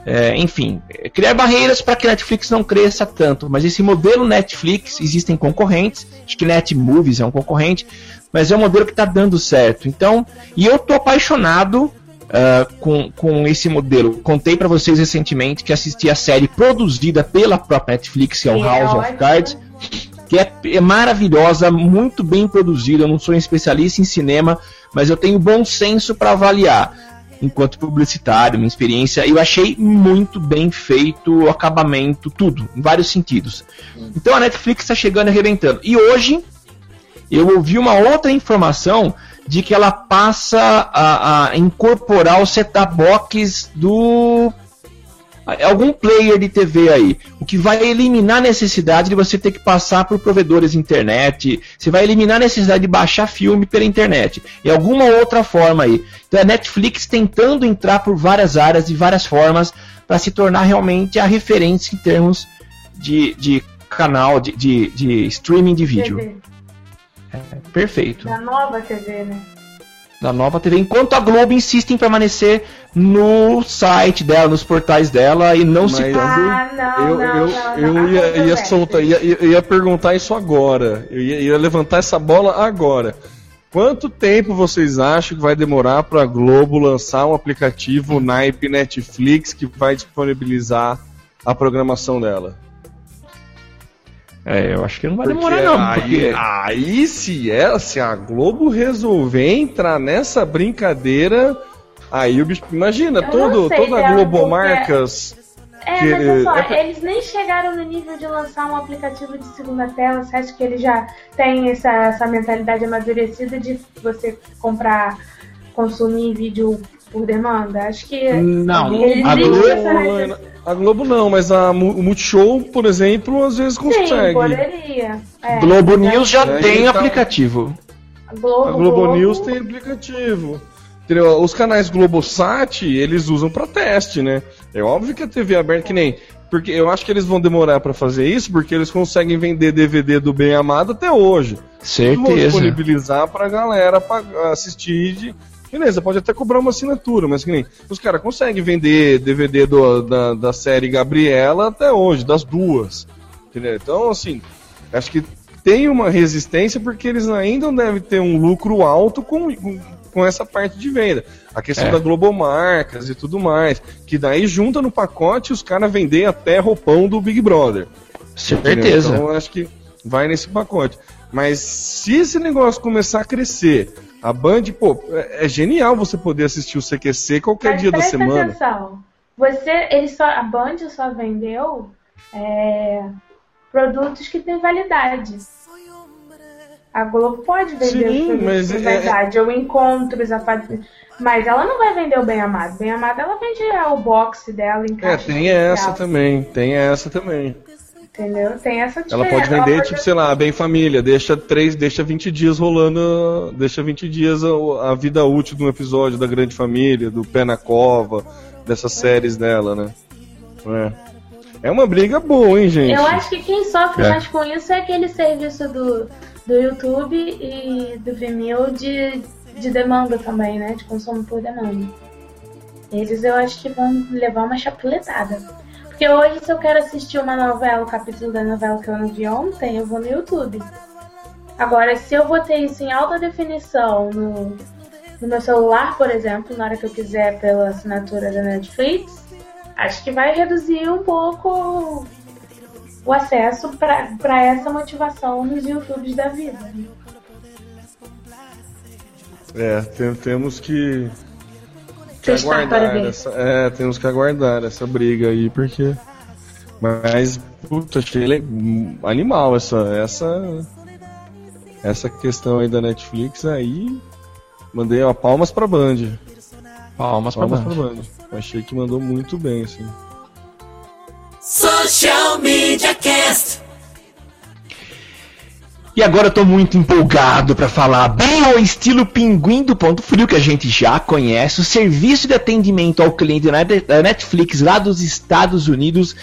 é, enfim, criar barreiras para que a Netflix não cresça tanto. Mas esse modelo Netflix, existem concorrentes, acho que Netmovies é um concorrente, mas é um modelo que está dando certo. Então, e eu tô apaixonado uh, com, com esse modelo. Contei para vocês recentemente que assisti a série produzida pela própria Netflix, que é o House of Cards, que é, é maravilhosa, muito bem produzida. Eu não sou um especialista em cinema, mas eu tenho bom senso para avaliar enquanto publicitário, minha experiência, eu achei muito bem feito o acabamento, tudo, em vários sentidos. Então a Netflix está chegando e arrebentando. E hoje, eu ouvi uma outra informação de que ela passa a, a incorporar o set-top box do algum player de TV aí, o que vai eliminar a necessidade de você ter que passar por provedores de internet, você vai eliminar a necessidade de baixar filme pela internet, e alguma outra forma aí. Então a Netflix tentando entrar por várias áreas e várias formas para se tornar realmente a referência em termos de, de canal, de, de, de streaming de vídeo. É, perfeito. Da nova TV, né? Da nova TV, enquanto a Globo insiste em permanecer no site dela, nos portais dela e não Mas se. Ah, não, eu, não, eu, não, eu não. ia, A ia soltar, ia, ia ia perguntar isso agora. Eu ia, ia levantar essa bola agora. Quanto tempo vocês acham que vai demorar para a Globo lançar um aplicativo naipe Netflix que vai disponibilizar a programação dela? É, eu acho que não vai Porque demorar, não. Aí, Porque... aí se, é, se a Globo resolver entrar nessa brincadeira, aí o bicho. Imagina, Eu todo, toda a Globo porque- Marcas. É, que- mas olha só, é eles nem chegaram no nível de lançar um aplicativo de segunda tela. Você acha que ele já tem essa, essa mentalidade amadurecida de você comprar, consumir vídeo por demanda? Acho que. Não, Eles a Globo- necessidade. A Globo não, mas a, o Multishow, por exemplo, às vezes Sim, consegue. poderia. É, Globo mas News já É, tem então- aplicativo. a Globo, A Globo News tem aplicativo. Entendeu? Os canais Globosat, eles usam pra teste, né? É óbvio que a TV aberta que nem. Porque eu acho que eles vão demorar pra fazer isso, porque eles conseguem vender DVD do Bem Amado até hoje. Vão Certeza. disponibilizar pra galera pa- assistir de. Beleza, pode até cobrar uma assinatura, mas que nem. Os caras conseguem vender DVD do- da, da série Gabriela até hoje, das duas. Entendeu? Então, assim, acho que tem uma resistência porque eles ainda não devem ter um lucro alto com, com, com essa parte de venda. A questão É. da Globomarcas e tudo mais. Que daí junta no pacote os caras vender até roupão do Big Brother. Certeza. Então acho que vai nesse pacote. Mas se esse negócio começar a crescer, a Band, pô, é, é genial você poder assistir o CQC qualquer Mas dia da semana. atenção. Você, ele só, a Band só vendeu é, produtos que têm validade. A Globo pode vender Sim, os produtos mas com é- validade, ou encontros, a fa- mas ela não vai vender o Bem Amado. Bem Amado ela vende é, o box dela em É, caixa tem essa também, tem essa também. Entendeu? Tem essa Ela diferença. pode vender, pode- tipo, sei lá, bem família, deixa três, deixa 20 dias rolando, deixa 20 dias a, a vida útil de um episódio da Grande Família, do Pé na Cova, dessas séries dela, né? É. É uma briga boa, hein, gente? Eu acho que quem sofre É. mais com isso é aquele serviço do, do YouTube e do Vimeo de, de demanda também, né? De consumo por demanda. Eles eu acho que vão levar uma chapuletada. Porque hoje, se eu quero assistir uma novela, o capítulo da novela que eu não vi ontem, eu vou no YouTube. Agora, se eu vou ter isso em alta definição no, no meu celular, por exemplo, na hora que eu quiser pela assinatura da Netflix, acho que vai reduzir um pouco o acesso para essa motivação nos YouTubes da vida. É, tem- temos que, que aguardar essa, é, temos que aguardar essa briga aí, porque mas puta, achei animal essa essa essa questão aí da Netflix aí. Mandei ó, palmas pra Band. Palmas pra Palmas pra Band. Band. Achei que mandou muito bem, assim. Social Media Cast. E agora eu tô muito empolgado para falar bem ao estilo Pinguim do Ponto Frio, que a gente já conhece, o serviço de atendimento ao cliente da Net- da Netflix lá dos Estados Unidos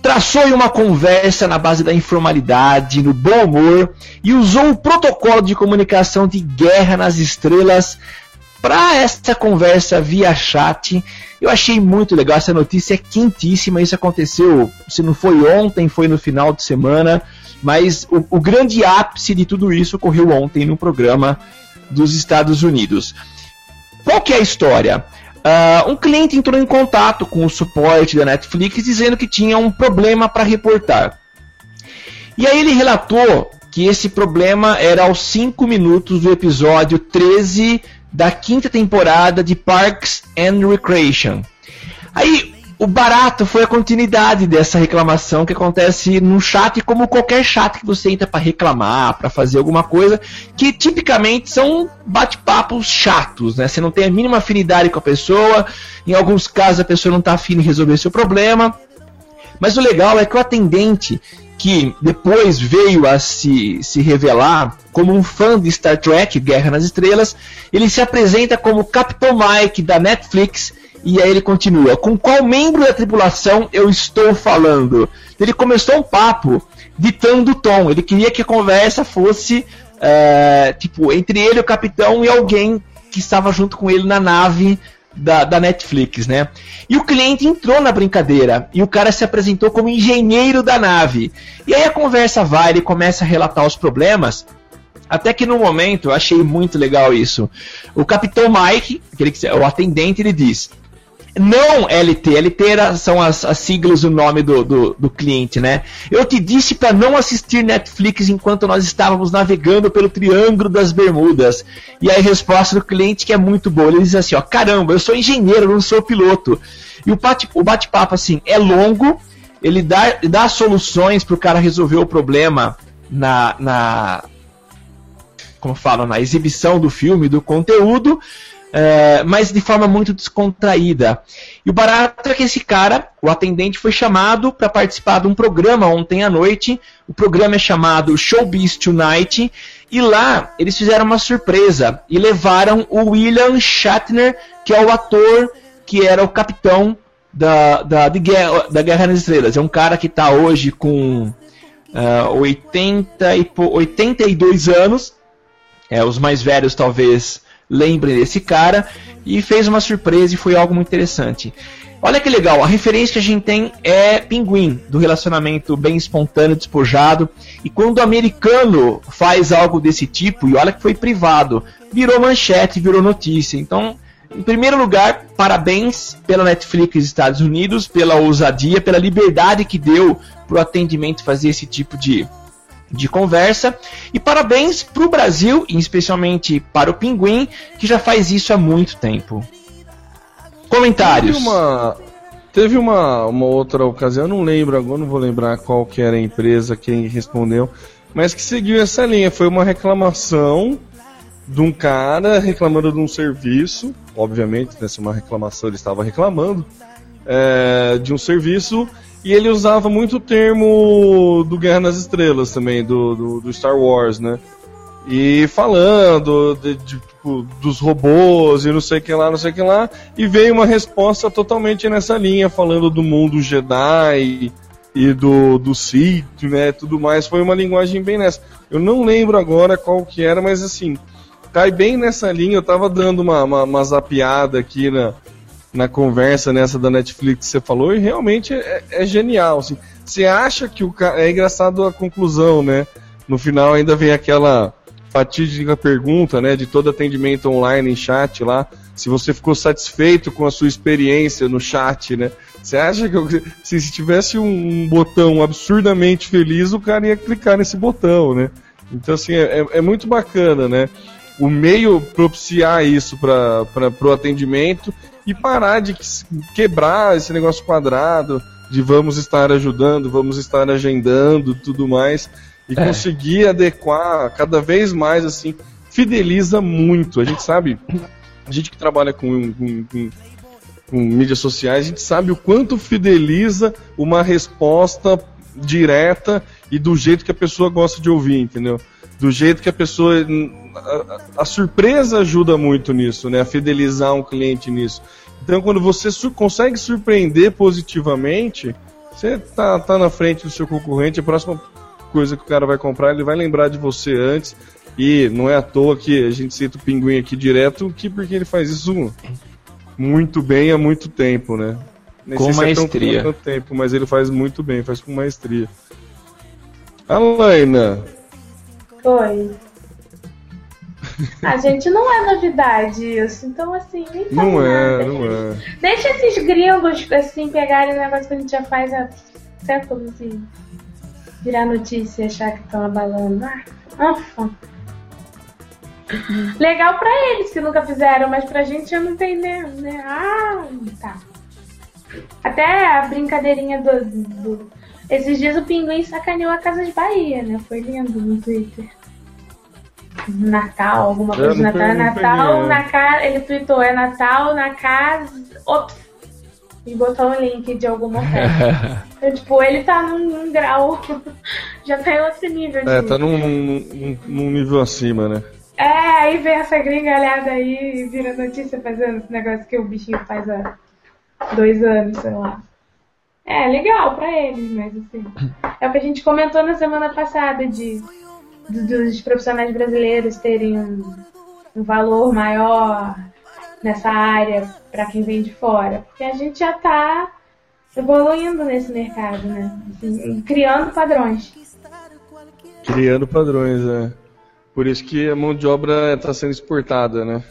traçou uma conversa na base da informalidade, no bom humor e usou o protocolo de comunicação de guerra nas estrelas para essa conversa via chat. Eu achei muito legal, essa notícia é quentíssima, isso aconteceu, se não foi ontem, foi no final de semana, mas o, o grande ápice de tudo isso ocorreu ontem no programa dos Estados Unidos. Qual que é a história? Ah, um cliente entrou em contato com o suporte da Netflix dizendo que tinha um problema para reportar. E aí ele relatou que esse problema era aos 5 minutos do episódio 13 da quinta temporada de Parks and Recreation. Aí o barato foi a continuidade dessa reclamação que acontece no chat, como qualquer chat que você entra para reclamar, para fazer alguma coisa, que tipicamente são bate-papos chatos, né? Você não tem a mínima afinidade com a pessoa, em alguns casos a pessoa não está afim em resolver seu problema. Mas o legal é que o atendente, que depois veio a se, se revelar como um fã de Star Trek, Guerra nas Estrelas, ele se apresenta como Capitão Mike da Netflix e aí ele continua: Com qual membro da tripulação eu estou falando? Ele começou um papo ditando o tom. Ele queria que a conversa fosse é, tipo entre ele, o capitão e alguém que estava junto com ele na nave da, da, Netflix, né? E o cliente entrou na brincadeira e o cara se apresentou como engenheiro da nave. E aí a conversa vai, ele começa a relatar os problemas. Até que no momento eu achei muito legal isso. O capitão Mike, aquele que, o atendente, ele diz: não LT, LT era, são as, as siglas o nome do, do, do, cliente, né? Eu te disse para não assistir Netflix enquanto nós estávamos navegando pelo Triângulo das Bermudas. E aí a resposta do cliente que é muito boa. Ele diz assim, ó, caramba, eu sou engenheiro, não sou piloto. E o bate-papo, bate assim, é longo, ele dá, dá soluções para o cara resolver o problema na, na como fala, na exibição do filme, do conteúdo, é, mas de forma muito descontraída. E o barato é que esse cara, o atendente, foi chamado para participar de um programa ontem à noite. O programa é chamado Showbiz Tonight. E lá eles fizeram uma surpresa e levaram o William Shatner, que é o ator que era o capitão da, da, Guerra, da Guerra nas Estrelas. É um cara que está hoje com uh, 80 e, 82 anos. É, os mais velhos talvez lembrem desse cara e fez uma surpresa e foi algo muito interessante. Olha que legal, a referência que a gente tem é Pinguim, do relacionamento bem espontâneo, despojado. E quando o americano faz algo desse tipo, e olha que foi privado, virou manchete, virou notícia. Então, em primeiro lugar, parabéns pela Netflix Estados Unidos, pela ousadia, pela liberdade que deu para o atendimento fazer esse tipo de, de conversa. E parabéns para o Brasil, e especialmente para o Pinguim, que já faz isso há muito tempo. Comentários. Teve uma, teve uma, uma outra ocasião, não lembro agora, não vou lembrar qual que era a empresa quem respondeu, mas que seguiu essa linha. Foi uma reclamação de um cara reclamando de um serviço, obviamente, nessa né, uma reclamação ele estava reclamando é, de um serviço e ele usava muito o termo do Guerra nas Estrelas também, do, do, do Star Wars, né? E falando de, de, tipo, dos robôs e não sei o que lá, não sei o que lá. E veio uma resposta totalmente nessa linha, falando do mundo Jedi e do, do Sith, né? Tudo mais. Foi uma linguagem bem nessa. Eu não lembro agora qual que era, mas assim, cai bem nessa linha. Eu tava dando uma, uma, uma zapiada aqui na, na conversa nessa da Netflix que você falou e realmente é, é genial. Assim. Você acha que o cara. É engraçado a conclusão, né? No final ainda vem aquela fatídica pergunta, né? De todo atendimento online em chat lá. Se você ficou satisfeito com a sua experiência no chat, né? Você acha que se tivesse um botão absurdamente feliz, o cara ia clicar nesse botão, né? Então, assim, é, é, é muito bacana, né? O meio propiciar isso para o atendimento e parar de quebrar esse negócio quadrado de vamos estar ajudando, vamos estar agendando, tudo mais e é. conseguir adequar cada vez mais assim, fideliza muito. A gente sabe, a gente que trabalha com, com, com, com mídias sociais, a gente sabe o quanto fideliza uma resposta direta e do jeito que a pessoa gosta de ouvir, entendeu? Do jeito que a pessoa. A, a, surpresa ajuda muito nisso, né? A fidelizar um cliente nisso. Então, quando você sur consegue surpreender positivamente, você tá, tá na frente do seu concorrente, a próxima coisa que o cara vai comprar, ele vai lembrar de você antes. E não é à toa que a gente cita o pinguim aqui direto, que porque ele faz isso muito bem há muito tempo, né? Nem com maestria. É tão, tempo, mas ele faz muito bem, faz com maestria. Alaina. Oi. A gente não é novidade isso, então assim, nem Não é, não é. Deixa esses gringos assim pegarem o negócio que a gente já faz há séculos e virar notícia e achar que estão abalando. Ah, ufa. Legal pra eles que nunca fizeram, mas pra gente eu não entendo, né? Ah, tá. Até a brincadeirinha do, do- Esses dias o Pinguim sacaneou a Casa de Bahia, né? Foi lindo no Twitter. Natal, alguma coisa de Natal. É Natal na casa. Ele tweetou, é Natal na casa. Ops! E botou um link de alguma oferta. <laughs> Então, tipo, ele tá num, num grau. <laughs> Já tá em outro nível de. É, tá num, num, num nível acima, né? É, aí vem essa gringalhada aí e vira notícia fazendo esse negócio que o bichinho faz há dois anos, sei lá. É, legal pra eles, mas assim. É o que a gente comentou na semana passada de dos profissionais brasileiros terem um, um valor maior nessa área pra quem vem de fora. Porque a gente já tá evoluindo nesse mercado, né? Assim, criando padrões. Criando padrões, é. Por isso que a mão de obra está sendo exportada, né?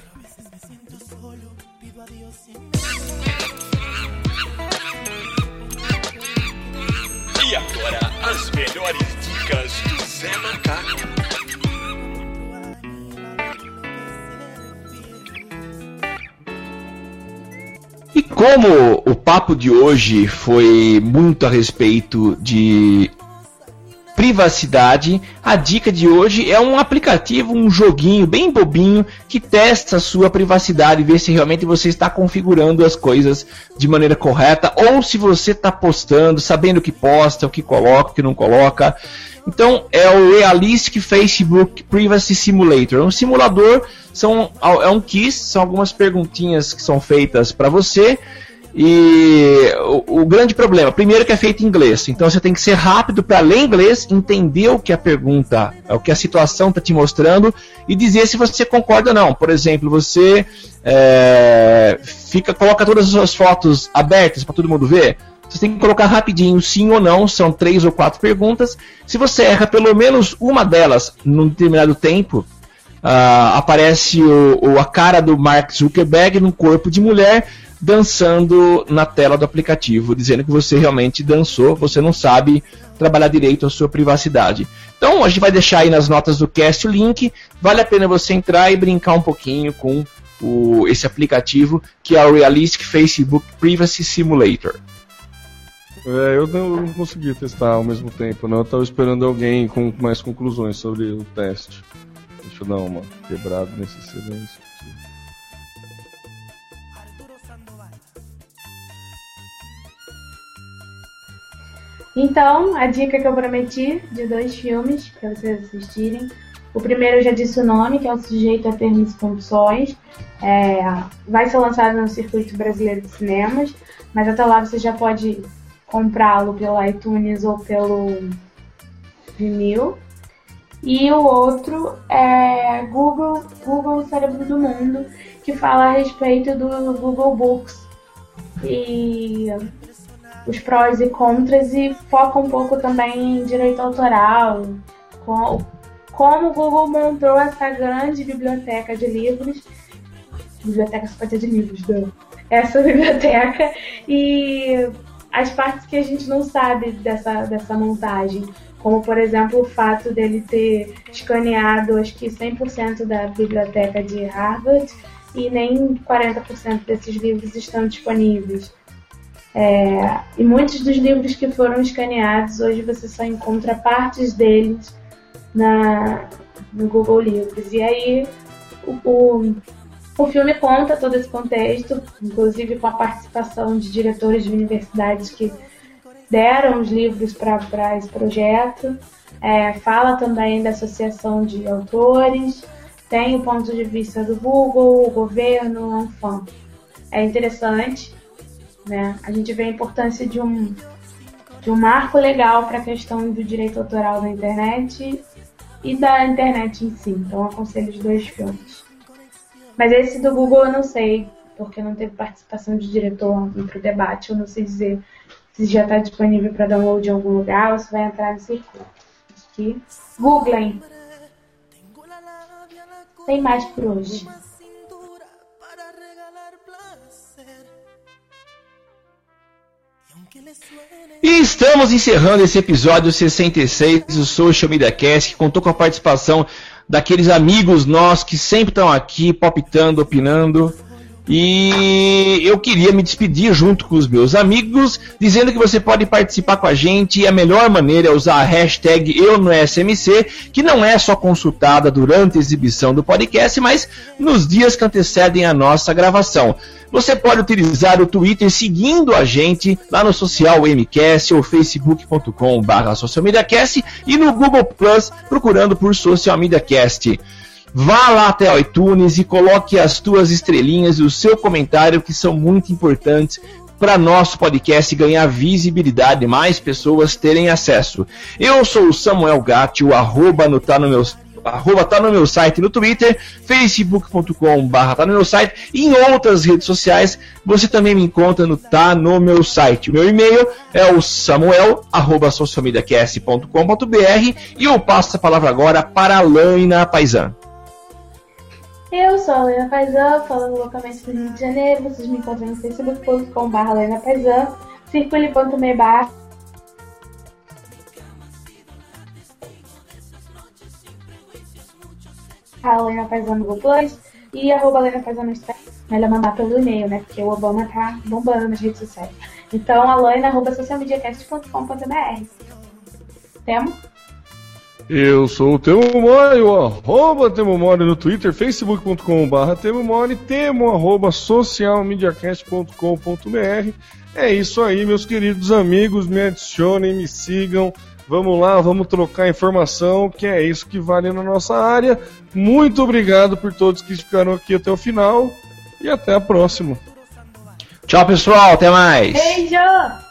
E como o papo de hoje foi muito a respeito de privacidade, a dica de hoje é um aplicativo, um joguinho bem bobinho que testa a sua privacidade, vê se realmente você está configurando as coisas de maneira correta ou se você está postando, sabendo o que posta, o que coloca, o que não coloca. Então é o Realistic Facebook Privacy Simulator, é um simulador, são é um quiz, são algumas perguntinhas que são feitas para você. E o, o grande problema, primeiro que é feito em inglês, então você tem que ser rápido para ler inglês, entender o que a pergunta, o que a situação está te mostrando e dizer se você concorda ou não. Por exemplo, você é, fica, coloca todas as suas fotos abertas para todo mundo ver. Você tem que colocar rapidinho sim ou não, são três ou quatro perguntas. Se você erra pelo menos uma delas num determinado tempo, ah, aparece o, o- a cara do Mark Zuckerberg num corpo de mulher dançando na tela do aplicativo, dizendo que você realmente dançou, você não sabe trabalhar direito a sua privacidade. Então a gente vai deixar aí nas notas do cast o link, vale a pena você entrar e brincar um pouquinho com o- esse aplicativo que é o Realistic Facebook Privacy Simulator. É, eu não, eu não consegui testar ao mesmo tempo, não. Eu tava esperando alguém com mais conclusões sobre o teste. Deixa eu dar uma quebrada nesse silêncio. Então, a dica que eu prometi de dois filmes para vocês assistirem. O primeiro eu já disse o nome, que é o Sujeito a Termos e Condições. É, vai ser lançado no Circuito Brasileiro de Cinemas, mas até lá você já pode comprá-lo pelo iTunes ou pelo Vimeo. E o outro é Google, Google Cérebro do Mundo, que fala a respeito do Google Books. E os prós e contras e foca um pouco também em direito autoral, com- como o Google montou essa grande biblioteca de livros. Biblioteca só pode ser de livros, não. Essa <laughs> biblioteca e as partes que a gente não sabe dessa, dessa montagem. Como, por exemplo, o fato dele ter escaneado acho que 100% da biblioteca de Harvard e nem 40% desses livros estão disponíveis. É, e muitos dos livros que foram escaneados, hoje você só encontra partes deles na, no Google Livros. E aí o, o, o filme conta todo esse contexto, inclusive com a participação de diretores de universidades que deram os livros para esse projeto. É, fala também da associação de autores, tem o ponto de vista do Google, o governo, a Anfam. É interessante, né? A gente vê a importância de um, de um marco legal para a questão do direito autoral na internet e da internet em si. Então, aconselho os dois filmes. Mas esse do Google eu não sei, porque não teve participação de diretor para o debate. Eu não sei dizer se já está disponível para download em algum lugar ou se vai entrar no circuito. Aqui. Googlem. Tem mais por hoje. E estamos encerrando esse episódio 66 do Social Media Cast, que contou com a participação daqueles amigos nossos que sempre estão aqui, palpitando, opinando. E eu queria me despedir junto com os meus amigos, dizendo que você pode participar com a gente e a melhor maneira é usar a hashtag Eu no SMC, que não é só consultada durante a exibição do podcast, mas nos dias que antecedem a nossa gravação. Você pode utilizar o Twitter seguindo a gente lá no social MCast ou facebook.com.br socialmediacast e no Google Plus procurando por Social Media Cast. Vá lá até o iTunes e coloque as tuas estrelinhas e o seu comentário, que são muito importantes para nosso podcast ganhar visibilidade e mais pessoas terem acesso. Eu sou o Samuel Gatti, o arroba no, tá no meu arroba tá no meu site no Twitter, facebook.com barra tá no meu site e em outras redes sociais você também me encontra no tá no meu site. O meu e-mail é o samuel arroba socialmediacast.com.br e eu passo a palavra agora para a Laina Paisan. Eu sou a Lena Paisan, falando localmente do Rio de Janeiro. Vocês me encontram no facebook.com.br Lena Paisan, circule.me barra Lena Paisan no Google Plus e arroba Lena Paisan no Instagram. Melhor mandar pelo e-mail, né? Porque o Obama tá bombando nas redes sociais. Então, alana arroba socialmediacast.com.br. Temo? Eu sou o Temo Mori, o arroba Temo Mori no Twitter, facebook.com.br Temo Mori, temo arroba socialmediacast.com.br. É isso aí, meus queridos amigos, me adicionem, me sigam. Vamos lá, vamos trocar informação, que é isso que vale na nossa área. Muito obrigado por todos que ficaram aqui até o final e até a próxima. Tchau, pessoal, até mais. Beijo!